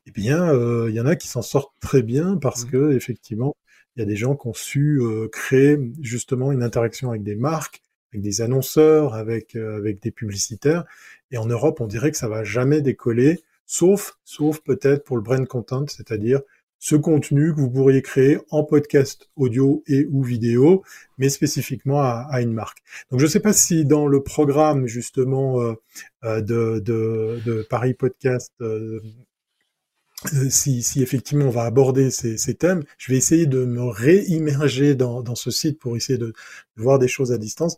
S3: Eh bien, euh, il y en a qui s'en sortent très bien parce mmh. que effectivement, il y a des gens qui ont su créer justement une interaction avec des marques avec des annonceurs, avec euh, avec des publicitaires. Et en Europe, on dirait que ça va jamais décoller, sauf sauf peut-être pour le brand content, c'est-à-dire ce contenu que vous pourriez créer en podcast audio et ou vidéo, mais spécifiquement à, une marque. Donc je ne sais pas si dans le programme justement euh, euh, de, de, Paris Podcast, euh, si, si, effectivement on va aborder ces, thèmes, je vais essayer de me réimmerger dans ce site pour essayer de, voir des choses à distance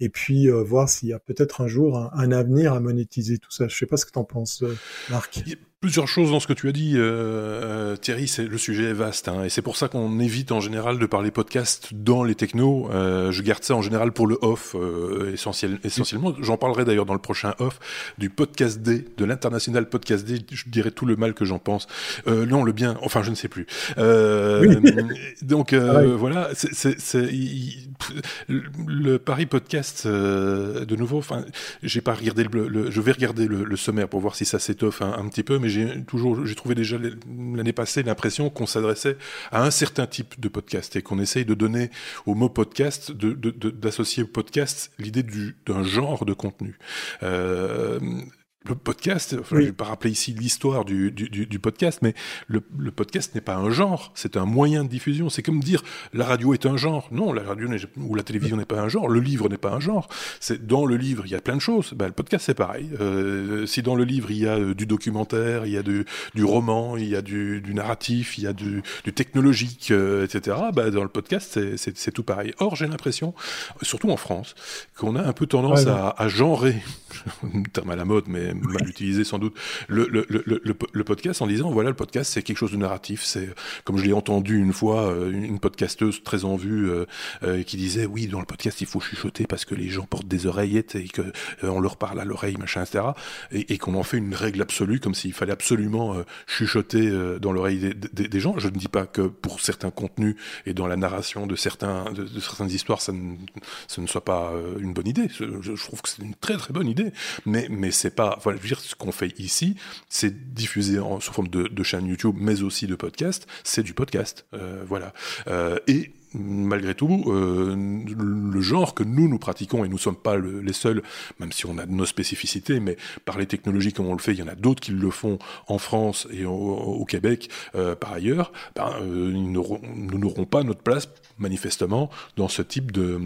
S3: et puis voir s'il y a peut-être un jour un, un, avenir à monétiser tout ça. Je sais pas ce que tu en penses, Marc
S1: plusieurs choses dans ce que tu as dit, euh, euh, Thierry. C'est le sujet est vaste, hein, et c'est pour ça qu'on évite en général de parler podcast dans les technos. Euh, je garde ça en général pour le off, essentiel, essentiellement. J'en parlerai d'ailleurs dans le prochain off du podcast D, de l'international podcast D. Je dirais tout le mal que j'en pense. non, le bien. Enfin, je ne sais plus. Donc ah voilà, c'est le Paris Podcast de nouveau. Enfin, j'ai pas regardé le, je vais regarder le, sommaire pour voir si ça s'étoffe un, un petit peu, mais j'ai toujours, j'ai trouvé déjà l'année passée l'impression qu'on s'adressait à un certain type de podcast et qu'on essaye de donner au mot podcast, d'associer de, au podcast l'idée d'un genre de contenu. Euh, le podcast, je ne vais pas rappeler ici l'histoire du, du, du, podcast, mais le, le podcast n'est pas un genre, c'est un moyen de diffusion. C'est comme dire la radio est un genre. Non, la radio ou la télévision n'est pas un genre, le livre n'est pas un genre. C'est dans le livre il y a plein de choses. Ben, le podcast c'est pareil. Euh, si dans le livre il y a euh, du documentaire, il y a du, du roman, il y a du, du, narratif, il y a du, du technologique, euh, etc. Ben, dans le podcast c'est tout pareil. Or j'ai l'impression, surtout en France, qu'on a un peu tendance à, à genrer, terme à la mode, mais mal utilisé sans doute, le, le, le, le, podcast en disant voilà, le podcast c'est quelque chose de narratif. C'est comme je l'ai entendu une fois, euh, une podcasteuse très en vue euh, euh, qui disait oui, dans le podcast il faut chuchoter parce que les gens portent des oreillettes et que on leur parle à l'oreille, machin, etc. Et, et qu'on en fait une règle absolue, comme s'il fallait absolument chuchoter dans l'oreille des, des, des, gens. Je ne dis pas que pour certains contenus et dans la narration de certains de, certaines histoires, ça ne, ça ne soit pas une bonne idée. Je, je trouve que c'est une très très bonne idée, mais mais c'est pas voilà dire, ce qu'on fait ici, c'est diffuser en, sous forme de, de, chaîne YouTube, mais aussi de podcast. C'est du podcast, euh, voilà. Euh, et malgré tout, euh, le genre que nous, nous pratiquons, et nous ne sommes pas les seuls, même si on a nos spécificités, mais par les technologies comme on le fait, il y en a d'autres qui le font en France et au, Québec euh, par ailleurs, ben, euh, nous n'aurons pas notre place manifestement dans ce type de,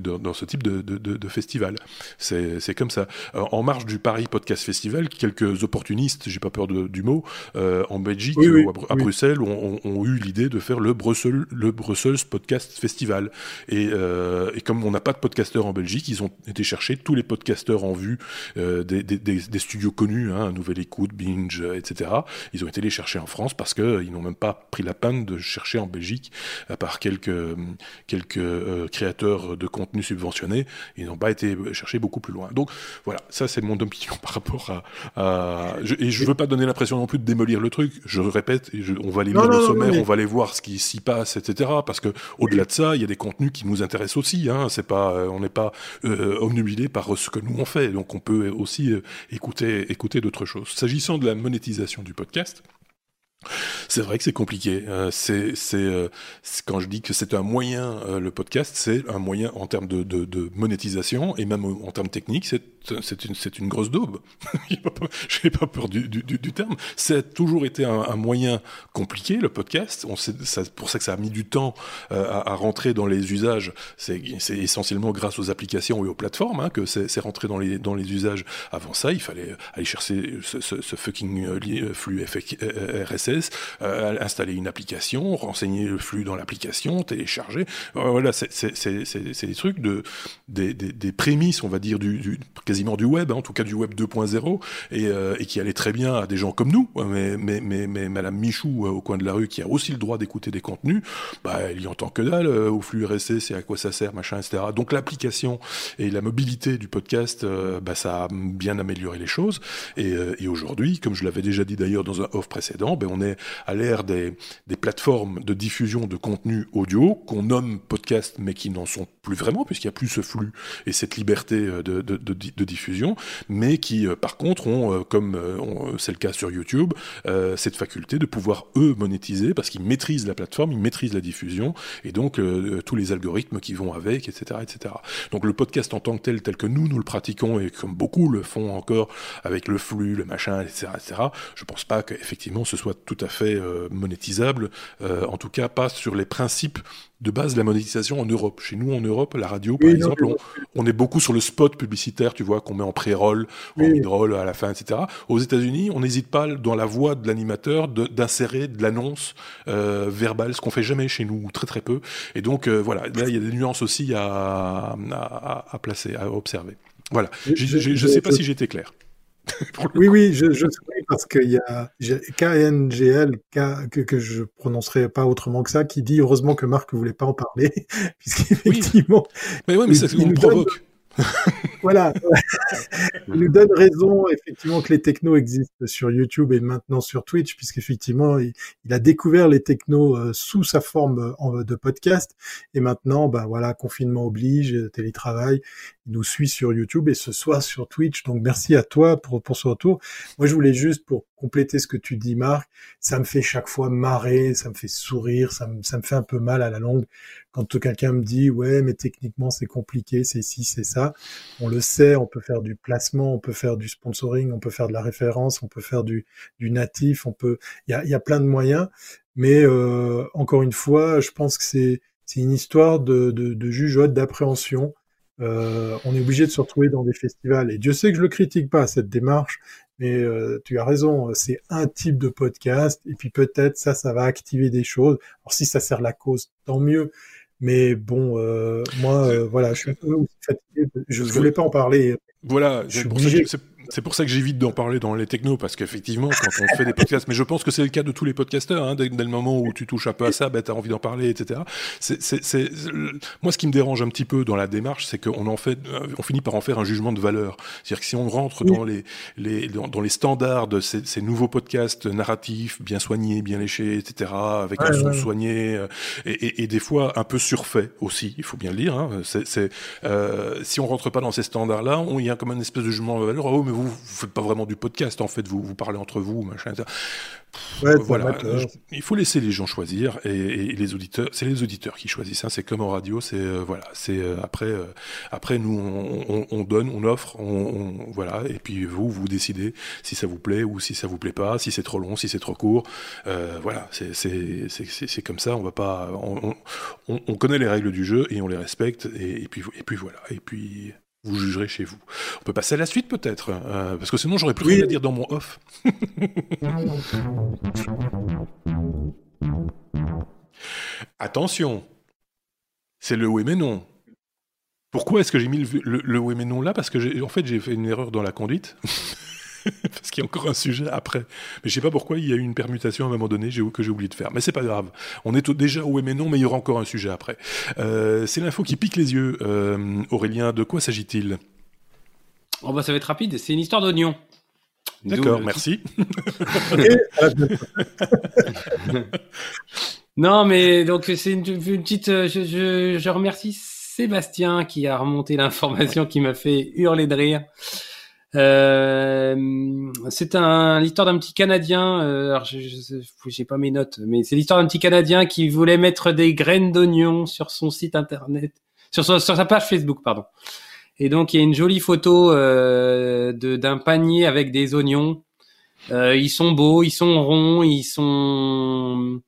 S1: dans ce type de, de, de, festival. C'est comme ça. en marge du Paris Podcast Festival, quelques opportunistes, j'ai pas peur du mot, en Belgique ou à, Bruxelles ont, ont eu l'idée de faire le Brussels, le Brussels Podcast Festival. Et, euh, et comme on n'a pas de podcasteurs en Belgique, ils ont été chercher tous les podcasteurs en vue euh, des, des, des, studios connus, hein, Nouvelle Écoute, Binge, etc. Ils ont été les chercher en France parce qu'ils n'ont même pas pris la peine de chercher en Belgique, à part quelques, quelques euh, créateurs de contenu subventionnés, ils n'ont pas été chercher beaucoup plus loin. Donc voilà, ça c'est mon opinion par rapport à... à... Je, et je veux pas donner l'impression non plus de démolir le truc, je répète, on va aller lire le sommaire, on va aller voir ce qui s'y passe, etc. Parce que au-delà de ça, il y a des contenus qui nous intéressent aussi. Hein. C'est pas, euh, on n'est pas euh, par ce que nous on fait. Donc on peut aussi euh, écouter, écouter d'autres choses. S'agissant de la monétisation du podcast, c'est vrai que c'est compliqué. Euh, c'est, c'est, quand je dis que c'est un moyen, le podcast, c'est un moyen en termes de, monétisation et même en termes techniques, c'est c'est une, c'est grosse daube. Je n'ai pas peur du, terme. A toujours été un, moyen compliqué, le podcast. Ça, pour ça que ça a mis du temps euh, à, rentrer dans les usages. C'est, c'est essentiellement grâce aux applications et aux plateformes hein, que c'est, c'est rentré dans les, usages. Avant ça, il fallait aller chercher ce, ce, fucking euh, euh, flux RSS, euh, installer une application, renseigner le flux dans l'application, télécharger. Voilà, c'est, des trucs de, des, prémices, on va dire, du, quasiment du web, hein, en tout cas du web 2.0, et, euh, et, qui allait très bien à des gens comme nous. Mais, mais, mais, mais Madame Michou euh, au coin de la rue, qui a aussi le droit d'écouter des contenus, bah, elle y entend que dalle euh, au flux RSS, c'est à quoi ça sert, machin, etc. Donc l'application et la mobilité du podcast, bah, ça a bien amélioré les choses. Et, et aujourd'hui, comme je l'avais déjà dit d'ailleurs dans un off précédent, ben on est à l'ère des, plateformes de diffusion de contenu audio qu'on nomme podcast, mais qui n'en sont plus vraiment, puisqu'il n'y a plus ce flux et cette liberté de, de, diffusion, mais qui euh, par contre ont, euh, comme euh, c'est le cas sur YouTube, cette faculté de pouvoir eux monétiser parce qu'ils maîtrisent la plateforme, ils maîtrisent la diffusion et donc tous les algorithmes qui vont avec, etc., etc. Donc le podcast en tant que tel, tel que nous nous le pratiquons et comme beaucoup le font encore avec le flux, le machin, etc., etc. Je pense pas qu'effectivement ce soit tout à fait monétisable, en tout cas pas sur les principes de base de la monétisation en Europe. Chez nous, en Europe, la radio, par exemple, on, est beaucoup sur le spot publicitaire, tu vois, qu'on met en pré-roll, en mid-roll à la fin, etc. Aux États-Unis, on n'hésite pas, dans la voix de l'animateur, d'insérer de, l'annonce euh, verbale, ce qu'on fait jamais chez nous, très très peu. Et donc, euh, voilà, là, il y a des nuances aussi à, à, placer, à observer. Voilà. Je ne sais pas si j'étais clair.
S3: oui, oui, je, je parce qu'il y a KNGL, que, que je prononcerai pas autrement que ça, qui dit heureusement que Marc voulait pas en parler, puisqu'effectivement.
S1: Mais oui, mais ça nous provoque.
S3: voilà. Il nous donne raison, effectivement, que les technos existent sur YouTube et maintenant sur Twitch, puisqu'effectivement, il, il a découvert les technos euh, sous sa forme euh, de podcast. Et maintenant, ben voilà, confinement oblige, télétravail, il nous suit sur YouTube et ce soir sur Twitch. Donc, merci à toi pour, pour ce retour. Moi, je voulais juste, pour compléter ce que tu dis, Marc, ça me fait chaque fois marrer, ça me fait sourire, ça me, ça me fait un peu mal à la longue quand quelqu'un me dit ouais mais techniquement c'est compliqué, c'est ci, c'est ça, on le sait, on peut faire du placement, on peut faire du sponsoring, on peut faire de la référence, on peut faire du, du natif, on peut, il y a, y a plein de moyens, mais euh, encore une fois, je pense que c'est c'est une histoire de, de, de jugeote, d'appréhension. Euh, on est obligé de se retrouver dans des festivals. Et Dieu sait que je le critique pas cette démarche, mais euh, tu as raison. C'est un type de podcast, et puis peut-être ça, ça va activer des choses. Alors si ça sert la cause, tant mieux. Mais bon, euh, moi, voilà, je suis un peu fatigué. Je ne voulais pas en parler.
S1: Voilà, je suis obligé. C'est pour ça que j'évite d'en parler dans les technos, parce qu'effectivement, quand on fait des podcasts, mais je pense que c'est le cas de tous les podcasteurs, hein, dès, le moment où tu touches un peu à ça, ben, tu as envie d'en parler, etc. C'est, moi, ce qui me dérange un petit peu dans la démarche, c'est qu'on en fait, on finit par en faire un jugement de valeur. C'est-à-dire que si on rentre dans, les, les, dans, les standards de ces, ces, nouveaux podcasts narratifs, bien soignés, bien léchés, etc., avec un son soigné, euh, et, et, et, des fois un peu surfait aussi, il faut bien le dire. Hein, c'est, euh, si on rentre pas dans ces standards-là, il y a comme une espèce de jugement de valeur. Oh, mais vous, vous faites pas vraiment du podcast, en fait, vous, vous parlez entre vous, machin. voilà, il faut laisser les gens choisir et, les auditeurs, c'est les auditeurs qui choisissent. Hein, c'est comme en radio, c'est euh, voilà, c'est euh, après, euh, après nous on, donne, on offre, on, voilà, et puis vous vous décidez si ça vous plaît ou si ça vous plaît pas, si c'est trop long, si c'est trop court, voilà, c'est c'est comme ça. On va pas, on, connaît les règles du jeu et on les respecte et, et puis et puis voilà, et puis vous jugerez chez vous. On peut passer à la suite peut-être, euh, parce que sinon j'aurais plus rien à dire dans mon off. Attention, c'est le oui mais non. Pourquoi est-ce que j'ai mis le, le, oui mais non là? Parce que en fait j'ai fait une erreur dans la conduite. parce qu'il y a encore un sujet après. Mais je sais pas pourquoi il y a eu une permutation à un moment donné que j'ai oublié de faire. Mais c'est pas grave. On est déjà oui mais non, mais il y aura encore un sujet après. Euh, c'est l'info qui pique les yeux. Euh, Aurélien, de quoi s'agit-il?
S2: Oh bah ça va être rapide. C'est une histoire d'oignon.
S1: D'accord, merci.
S2: non, mais donc c'est une, petite. Euh, je, je, je, remercie Sébastien qui a remonté l'information qui m'a fait hurler de rire. Euh, c'est un l'histoire d'un petit Canadien. Euh, alors je, j'ai pas mes notes, mais c'est l'histoire d'un petit Canadien qui voulait mettre des graines d'oignon sur son site internet, sur, sur, sa page Facebook, pardon. Et donc il y a une jolie photo euh, d'un panier avec des oignons. Euh, ils sont beaux, ils sont ronds, ils sont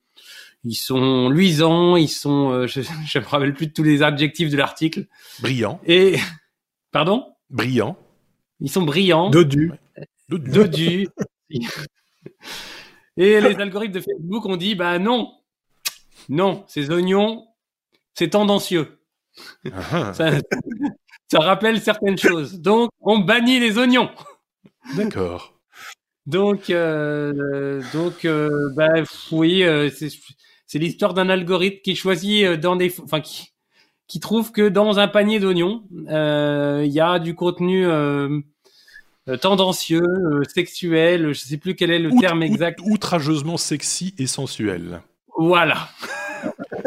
S2: ils sont luisants, ils sont euh, je, je me rappelle plus de tous les adjectifs de l'article.
S1: Brillant.
S2: Et pardon?
S1: Brillant.
S2: Ils sont brillants.
S3: Dodus.
S2: Dodus. Et les algorithmes de Facebook ont dit, bah non, non, ces oignons, c'est tendancieux. Ah. ça, rappelle certaines choses. Donc, on bannit les oignons.
S1: D'accord.
S2: Donc, euh, donc, euh, bah, oui, euh, c'est l'histoire d'un algorithme qui choisit dans des, enfin, qui, qui trouve que dans un panier d'oignons, euh, il y a du contenu euh, euh, tendancieux, sexuel, je sais plus quel est le terme exact.
S1: Outrageusement sexy et sensuel.
S2: Voilà.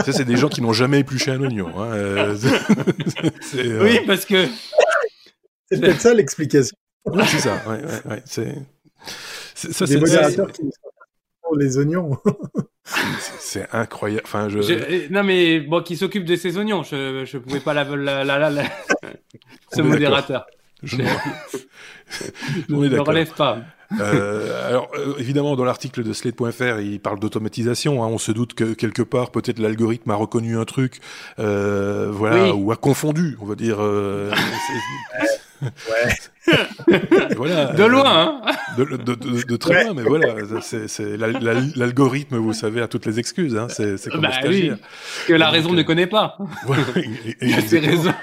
S1: Ça, c'est des gens qui n'ont jamais épluché un oignon. Hein.
S2: oui, parce que.
S3: C'est peut-être ça l'explication.
S1: c'est ça. Ouais, ouais, c'est.
S3: Ça, des modérateurs qui les oignons.
S1: c'est incroyable. Enfin, je...
S2: Non, mais bon, qui s'occupe de ces oignons. Je je pouvais pas la, la, la, la... ce modérateur. Je,
S1: ne
S2: relève pas.
S1: Euh, alors, euh, évidemment, dans l'article de Slate.fr, il parle d'automatisation. Hein. On se doute que quelque part, peut-être l'algorithme a reconnu un truc, euh, voilà, ou a confondu, on va dire. Euh,
S3: Ouais.
S2: Voilà. De loin, hein
S1: de, de, de, de, très loin, mais voilà, c'est l'algorithme, vous savez, a toutes les excuses. Hein. C'est comme
S2: bah, oui, que la raison ne connaît pas.
S1: Voilà, et, et, raisons.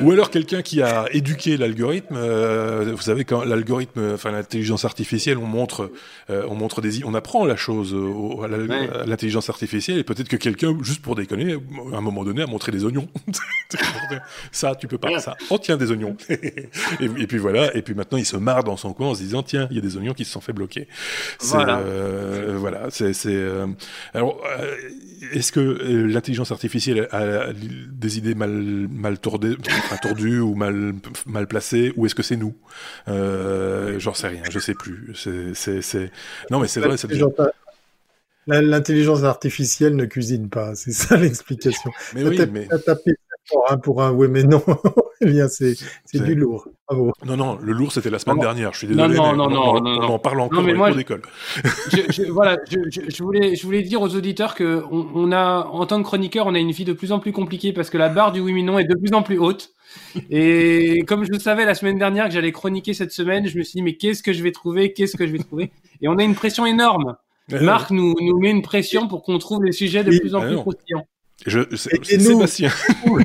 S1: Ou alors quelqu'un qui a éduqué l'algorithme. Euh, vous savez, quand l'algorithme, enfin l'intelligence artificielle, on montre, euh, on montre des, on apprend la chose au, à l'intelligence artificielle, et peut-être que quelqu'un, juste pour déconner, à un moment donné, a montré des oignons. ça, tu peux pas. Ça, oh tiens, des oignons. et, et, puis voilà. Et puis maintenant, il se marre dans son coin en se disant, tiens, il y a des oignons qui se sont fait bloquer. Voilà. Euh, voilà. C'est, c'est. Euh, alors, euh, est-ce que l'intelligence artificielle a des idées mal, mal tordées, tordues ou mal, mal placées, ou est-ce que c'est nous? Euh, J'en sais rien, je sais plus. C'est, c'est, Non, mais c'est vrai.
S3: L'intelligence artificielle ne cuisine pas, c'est ça l'explication. Mais oui, mais... tapé pour un, pour un oui mais non. Eh bien, c'est du lourd. Bravo.
S1: Non, non, le lourd, c'était la semaine dernière. Je suis désolé. Non, non, non, non, on, en parle encore dans les d'école.
S2: voilà, je, je, voulais, je voulais dire aux auditeurs que on, on, a, en tant que chroniqueur, on a une vie de plus en plus compliquée parce que la barre du oui mais non est de plus en plus haute. Et comme je le savais la semaine dernière que j'allais chroniquer cette semaine, je me suis dit, mais qu'est-ce que je vais trouver? Qu'est-ce que je vais trouver? Et on a une pression énorme. Marc nous, nous met une pression pour qu'on trouve les sujets de plus en plus croustillants.
S1: Je, c'est Sébastien.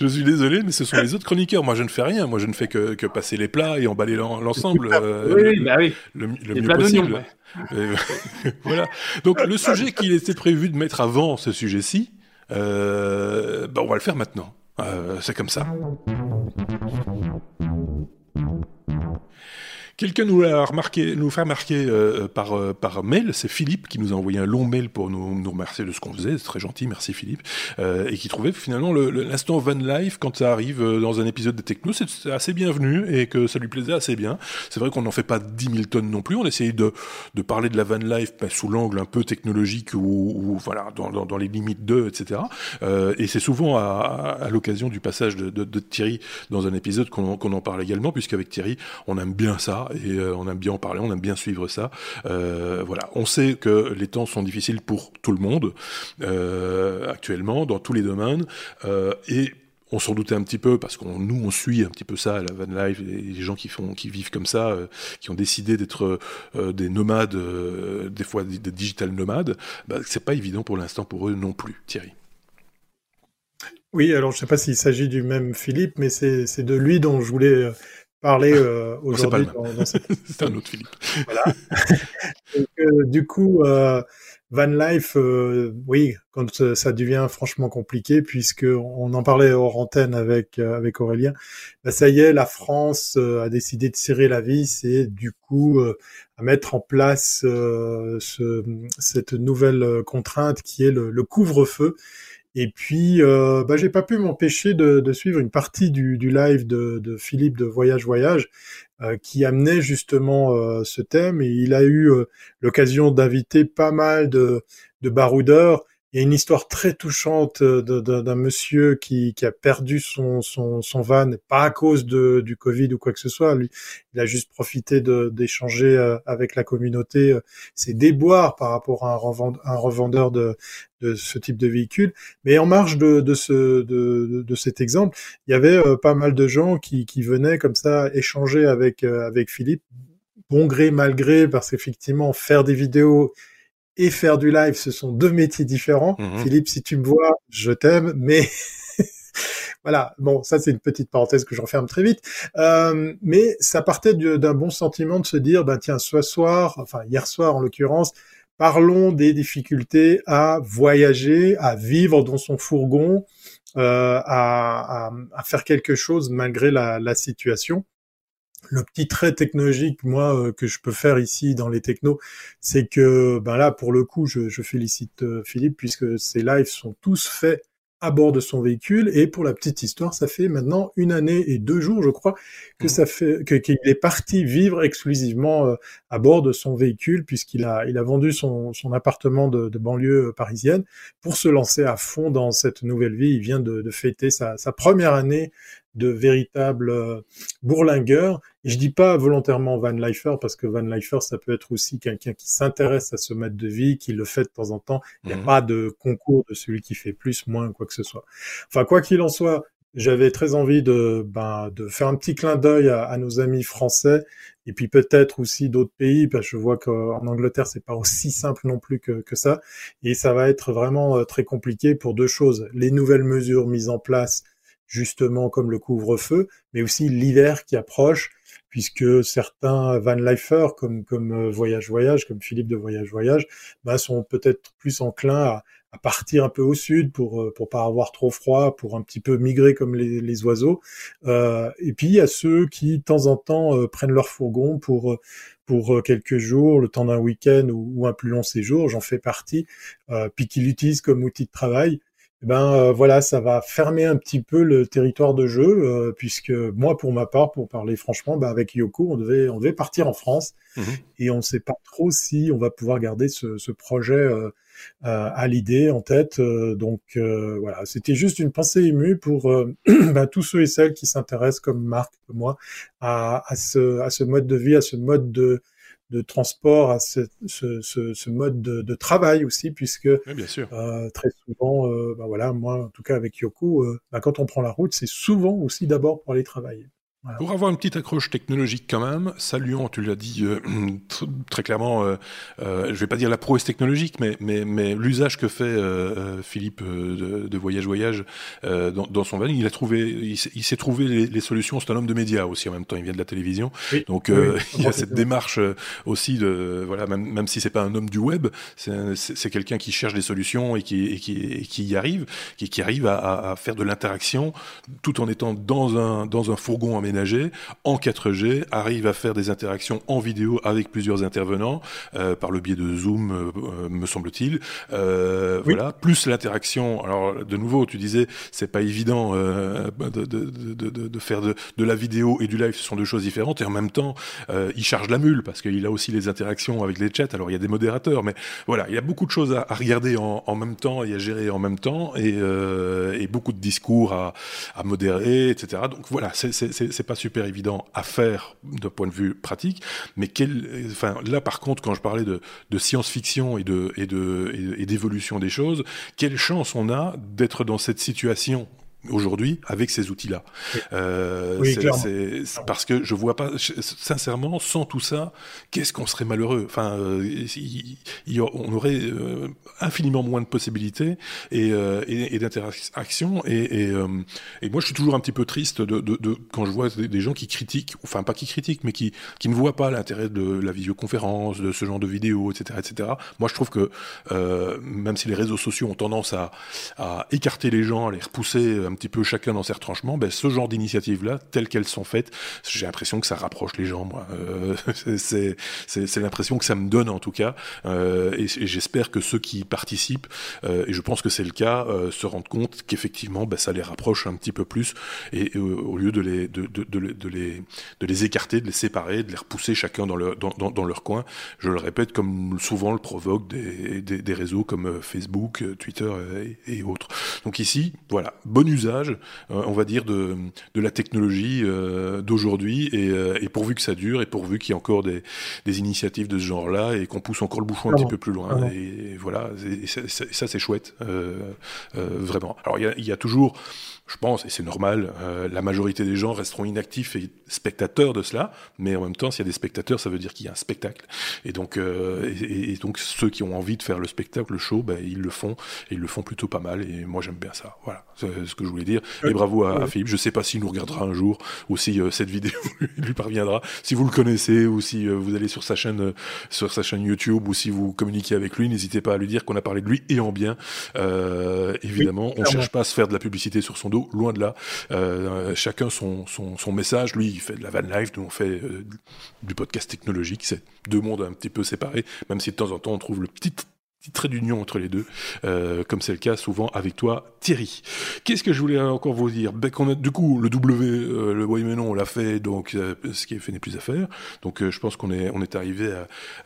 S1: je suis désolé, mais ce sont les autres chroniqueurs. Moi, je ne fais rien. Moi, je ne fais que, que passer les plats et emballer l'ensemble
S2: euh, oui, le, bah oui.
S1: le, mieux possible. voilà. Donc, le sujet qu'il était prévu de mettre avant ce sujet-ci, euh, bah, on va le faire maintenant. Euh, c'est comme ça. Quelqu'un nous a remarqué, nous fait remarquer euh, par, euh, par mail, c'est Philippe qui nous a envoyé un long mail pour nous, nous remercier de ce qu'on faisait, c'est très gentil, merci Philippe, euh, et qui trouvait finalement l'instant Van Life, quand ça arrive euh, dans un épisode de Techno, c'est assez bienvenu et que ça lui plaisait assez bien. C'est vrai qu'on n'en fait pas 10 000 tonnes non plus, on essaye de, de parler de la Van Life bah, sous l'angle un peu technologique ou, ou voilà, dans, dans, dans, les limites d'eux, etc. et c'est souvent à, à, l'occasion du passage de, de, de, Thierry dans un épisode qu'on qu en parle également, puisqu'avec Thierry, on aime bien ça et euh, on aime bien en parler, on aime bien suivre ça. Euh, voilà, on sait que les temps sont difficiles pour tout le monde euh, actuellement dans tous les domaines et on s'en doutait un petit peu parce qu'on nous on suit un petit peu ça la van life les, gens qui font qui vivent comme ça qui ont décidé d'être des nomades des fois des, digital nomades. Bah, c'est pas évident pour l'instant pour eux non plus Thierry.
S3: Oui alors je sais pas s'il s'agit du même Philippe mais c'est de lui dont je voulais parler euh, aujourd'hui.
S1: C'est un autre Philippe.
S3: voilà. euh, du coup, euh, Van Life, euh, oui, quand ça devient franchement compliqué, puisque on en parlait hors antenne avec avec Aurélien, bah, ça y est, la France a décidé de serrer la vis et du coup à mettre en place ce, cette nouvelle contrainte qui est le, le couvre-feu et puis, euh, bah, j'ai pas pu m'empêcher de, suivre une partie du, du live de, Philippe de Voyage Voyage, euh, qui amenait justement euh, ce thème. Et il a eu euh, l'occasion d'inviter pas mal de baroudeurs il y a une histoire très touchante euh, d'un monsieur qui, a perdu son, van, pas à cause du Covid ou quoi que ce soit. Lui, il a juste profité d'échanger euh, avec la communauté euh, ses déboires par rapport à un revendeur, de, ce type de véhicule. Mais en marge de, de, ce, de, de cet exemple, il y avait pas mal de gens qui, qui venaient comme ça échanger avec, avec Philippe, bon gré, mal gré, parce qu'effectivement, faire des vidéos et faire du live, ce sont deux métiers différents. Mhm. Philippe, si tu me vois, je t'aime, mais voilà. Bon, ça c'est une petite parenthèse que je referme très vite. Euh, mais ça partait d'un bon sentiment de se dire, ben tiens, ce soir, enfin hier soir en l'occurrence, parlons des difficultés à voyager, à vivre dans son fourgon, euh, à, à, à, faire quelque chose malgré la, la situation le petit trait technologique, moi, euh, que je peux faire ici dans les technos, c'est que, ben là, pour le coup, je, je félicite euh, Philippe puisque ces lives sont tous faits à bord de son véhicule. Et pour la petite histoire, ça fait maintenant une année et deux jours, je crois, que mmh. ça fait que qu'il est parti vivre exclusivement euh, à bord de son véhicule, puisqu'il a il a vendu son, son appartement de, de, banlieue parisienne pour se lancer à fond dans cette nouvelle vie. Il vient de, de fêter sa, sa première année de véritables euh, bourlingueurs. Et je dis pas volontairement Van Leifer parce que Van Leifer, ça peut être aussi quelqu'un qui s'intéresse à ce mode de vie, qui le fait de temps en temps. Il n'y a
S1: Mhm.
S3: pas de concours de celui qui fait plus, moins, quoi que ce soit. Enfin, quoi qu'il en soit, j'avais très envie de, ben, de faire un petit clin d'œil à, à nos amis français et puis peut-être aussi d'autres pays parce que je vois qu'en Angleterre c'est pas aussi simple non plus que, que ça et ça va être vraiment euh, très compliqué pour deux choses les nouvelles mesures mises en place justement comme le couvre-feu mais aussi l'hiver qui approche puisque certains Van Leifer comme comme euh, Voyage Voyage comme Philippe de Voyage Voyage ben, sont peut-être plus enclins à à partir un peu au sud pour euh, pour pas avoir trop froid, pour un petit peu migrer comme les, les oiseaux. Euh, et puis il y a ceux qui de temps en temps euh, prennent leur fourgon pour pour quelques jours, le temps d'un week-end ou, ou, un plus long séjour. J'en fais partie. Euh, puis qui l'utilisent comme outil de travail. Et ben euh, voilà, ça va fermer un petit peu le territoire de jeu, euh, puisque moi, pour ma part, pour parler franchement, ben, avec Yoko, on devait on devait partir en France
S1: Mhm.
S3: et on ne sait pas trop si on va pouvoir garder ce, ce projet euh, à l'idée en tête. Euh, donc euh, voilà, c'était juste une pensée émue pour ben, tous ceux et celles qui s'intéressent comme Marc, comme moi, à, à, ce, à ce mode de vie, à ce mode de, de transport, à ce, ce, ce, ce mode de, de, travail aussi, puisque
S1: oui, bien sûr.
S3: Euh, très souvent, euh, ben voilà, moi en tout cas avec Yoko, euh, ben, quand on prend la route, c'est souvent aussi d'abord pour aller travailler.
S1: Voilà. Pour avoir une petite accroche technologique quand même, saluant, tu l'as dit euh, très clairement, euh, euh, je vais pas dire la prouesse technologique, mais, mais, mais l'usage que fait Philippe de, de, Voyage Voyage dans, dans, son van, il a trouvé, il, il s'est trouvé les, les solutions. C'est un homme de médias aussi en même temps. Il vient de la télévision,
S3: oui,
S1: donc
S3: oui,
S1: il y a cette démarche aussi de voilà, même, même si c'est pas un homme du web, c'est quelqu'un qui cherche des solutions et qui, et qui, et qui y arrive, qui, qui arrive à, à faire de l'interaction tout en étant dans un dans un fourgon aménagé en 4G, arrive à faire des interactions en vidéo avec plusieurs intervenants euh, par le biais de Zoom, euh, me semble-t-il. Euh, oui. Voilà, plus l'interaction. Alors de nouveau, tu disais, c'est pas évident euh, de, de, de, de, faire de, la vidéo et du live, ce sont deux choses différentes. Et en même temps, euh, il charge la mule parce qu'il a aussi les interactions avec les chats. Alors il y a des modérateurs, mais voilà, il y a beaucoup de choses à, à regarder en, en, même temps et à gérer en même temps, et, euh, et beaucoup de discours à, à modérer, etc. Donc voilà, c'est pas super évident à faire d'un point de vue pratique, mais enfin là par contre, quand je parlais de, de science-fiction et de et de et d'évolution des choses, quelle chance on a d'être dans cette situation aujourd'hui avec ces outils-là. Euh,
S3: oui,
S1: c'est parce que je vois pas, sincèrement, sans tout ça, qu'est-ce qu'on serait malheureux? Enfin, euh, il, il, on aurait euh, infiniment moins de possibilités et, euh, et, et d'interaction. Et, et, et, moi, je suis toujours un petit peu triste de, de, de quand je vois des, gens qui critiquent, enfin pas qui critiquent, mais qui, qui ne voient pas l'intérêt de la visioconférence, de ce genre de vidéos, etc., etc. Moi, je trouve que euh, même si les réseaux sociaux ont tendance à, à écarter les gens, à les repousser un petit peu chacun dans ses retranchements, ben, ce genre d'initiatives-là, telles qu'elles sont faites, j'ai l'impression que ça rapproche les gens, moi. Euh, c'est l'impression que ça me donne, en tout cas. Euh, et, j'espère que ceux qui participent, euh, et je pense que c'est le cas, euh, se rendent compte qu'effectivement, ben, ça les rapproche un petit peu plus, et, au lieu de les, de, de, de, de, les, de les écarter, de les séparer, de les repousser chacun dans, le, dans, dans, leur coin, je le répète, comme souvent le provoquent des, des, réseaux comme Facebook, Twitter et, et autres. Donc ici, voilà, bon usage, euh, on va dire, de, de la technologie euh, d'aujourd'hui, et, euh, et, pourvu que ça dure, et pourvu qu'il y ait encore des, des initiatives de ce genre-là, et qu'on pousse encore le bouchon un petit peu plus loin.
S3: Ah
S1: et, et, voilà, et ça, ça c'est chouette, vraiment. Alors il y a, toujours, je pense, et c'est normal, la majorité des gens resteront inactifs et spectateurs de cela, mais en même temps, s'il y a des spectateurs, ça veut dire qu'il y a un spectacle. Et donc, et, donc ceux qui ont envie de faire le spectacle, le show, ben, ils le font, et ils le font plutôt pas mal, et moi j'aime bien ça. Voilà, c'est ce que je voulais dire. Et bravo à, à Philippe. Je sais pas s'il nous regardera un jour ou si euh, cette vidéo lui parviendra. Si vous le connaissez ou si euh, vous allez sur sa chaîne, euh, sur sa chaîne YouTube ou si vous communiquez avec lui, n'hésitez pas à lui dire qu'on a parlé de lui et en bien. évidemment, on cherche pas à se faire de la publicité sur son dos, loin de là. chacun son, message. Lui, il fait de la van life, nous on fait du podcast technologique. C'est deux mondes un petit peu séparés, même si de temps en temps on trouve le petit petit trait d'union entre les deux, euh, comme c'est le cas souvent avec toi, Thierry. Qu'est-ce que je voulais encore vous dire? Ben, qu'on a, Du coup, le W, euh, le oui mais non, on l'a fait, donc euh, ce qui est fait n'est plus à faire. Donc je pense qu'on est, on est arrivé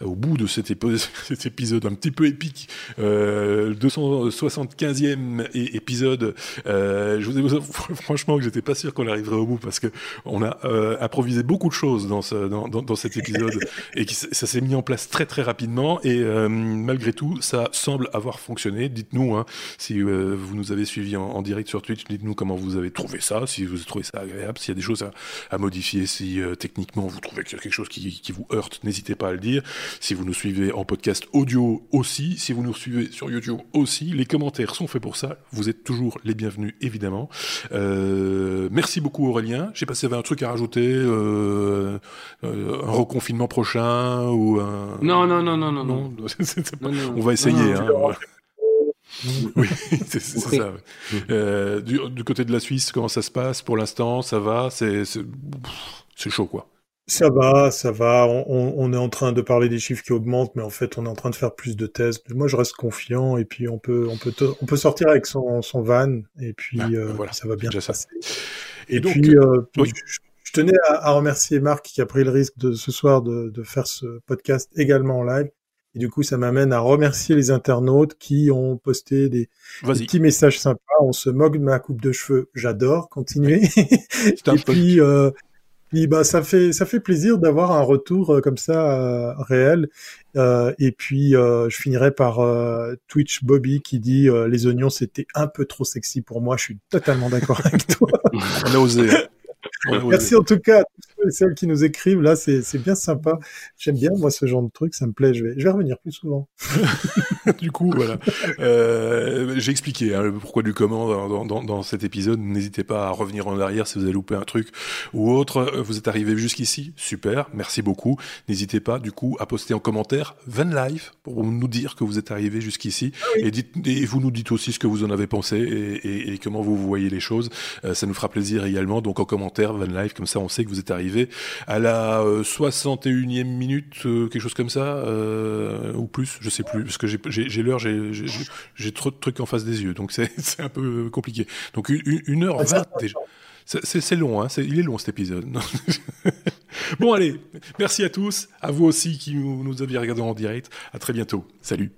S1: au bout de cet, cet, épisode un petit peu épique, 275e épisode. je vous ai franchement que j'étais pas sûr qu'on arriverait au bout parce que on a improvisé beaucoup de choses dans, ce, dans, dans, dans cet épisode et qui, ça s'est mis en place très très rapidement et malgré tout ça semble avoir fonctionné. Dites-nous hein, si euh, vous nous avez suivis en, direct sur Twitch, dites-nous comment vous avez trouvé ça, si vous trouvé ça agréable, s'il y a des choses à, modifier, si euh, techniquement vous trouvez qu'il y a quelque chose qui, vous heurte, n'hésitez pas à le dire. Si vous nous suivez en podcast audio aussi, si vous nous suivez sur YouTube aussi, les commentaires sont faits pour ça. Vous êtes toujours les bienvenus, évidemment. Euh, merci beaucoup Aurélien. Je sais pas si vous avez un truc à rajouter, un reconfinement prochain ou un...
S2: Non, non, non, non, non. non.
S1: On va essayer. Hein, oui, c'est ça. Euh, du, côté de la Suisse, comment ça se passe pour l'instant? Ça va? C'est chaud, quoi.
S3: Ça va, ça va. On, est en train de parler des chiffres qui augmentent, mais en fait, on est en train de faire plus de tests. Moi, je reste confiant, et puis on peut, on peut, on peut sortir avec son, son van, et puis ah, euh, voilà, ça va bien se passer. Et, donc, puis, euh, je, tenais à, remercier Marc qui a pris le risque de ce soir de, de faire ce podcast également en live. Et du coup, ça m'amène à remercier les internautes qui ont posté des, petits messages sympas. On se moque de ma coupe de cheveux. J'adore. Continuez. et puis, euh, puis, bah, ça fait, ça fait plaisir d'avoir un retour euh, comme ça euh, réel. Et puis, je finirai par Twitch Bobby qui dit les oignons c'était un peu trop sexy pour moi. Je suis totalement d'accord avec toi.
S1: On a osé.
S3: Merci en tout cas à tous et celles qui nous écrivent. Là, c'est bien sympa. J'aime bien, moi, ce genre de truc. Ça me plaît. Je vais, je vais revenir plus souvent.
S1: du coup, voilà. Euh, J'ai expliqué hein, le pourquoi du comment dans, dans, dans cet épisode. N'hésitez pas à revenir en arrière si vous avez loupé un truc ou autre. Vous êtes arrivé jusqu'ici. Super. Merci beaucoup. N'hésitez pas, du coup, à poster en commentaire Van Life pour nous dire que vous êtes arrivé jusqu'ici. Ah et, et, vous nous dites aussi ce que vous en avez pensé et, et, et comment vous, vous voyez les choses. Euh, ça nous fera plaisir également. Donc, en commentaire, Van Life, comme ça on sait que vous êtes arrivé à la 61e euh, minute, euh, quelque chose comme ça, euh, ou plus, je sais plus, parce que j'ai l'heure, j'ai trop de trucs en face des yeux, donc c'est un peu compliqué. Donc une, heure vingt déjà. C'est long, hein, il est long cet épisode. bon allez, merci à tous, à vous aussi qui nous, nous aviez regardé en direct. À très bientôt. Salut.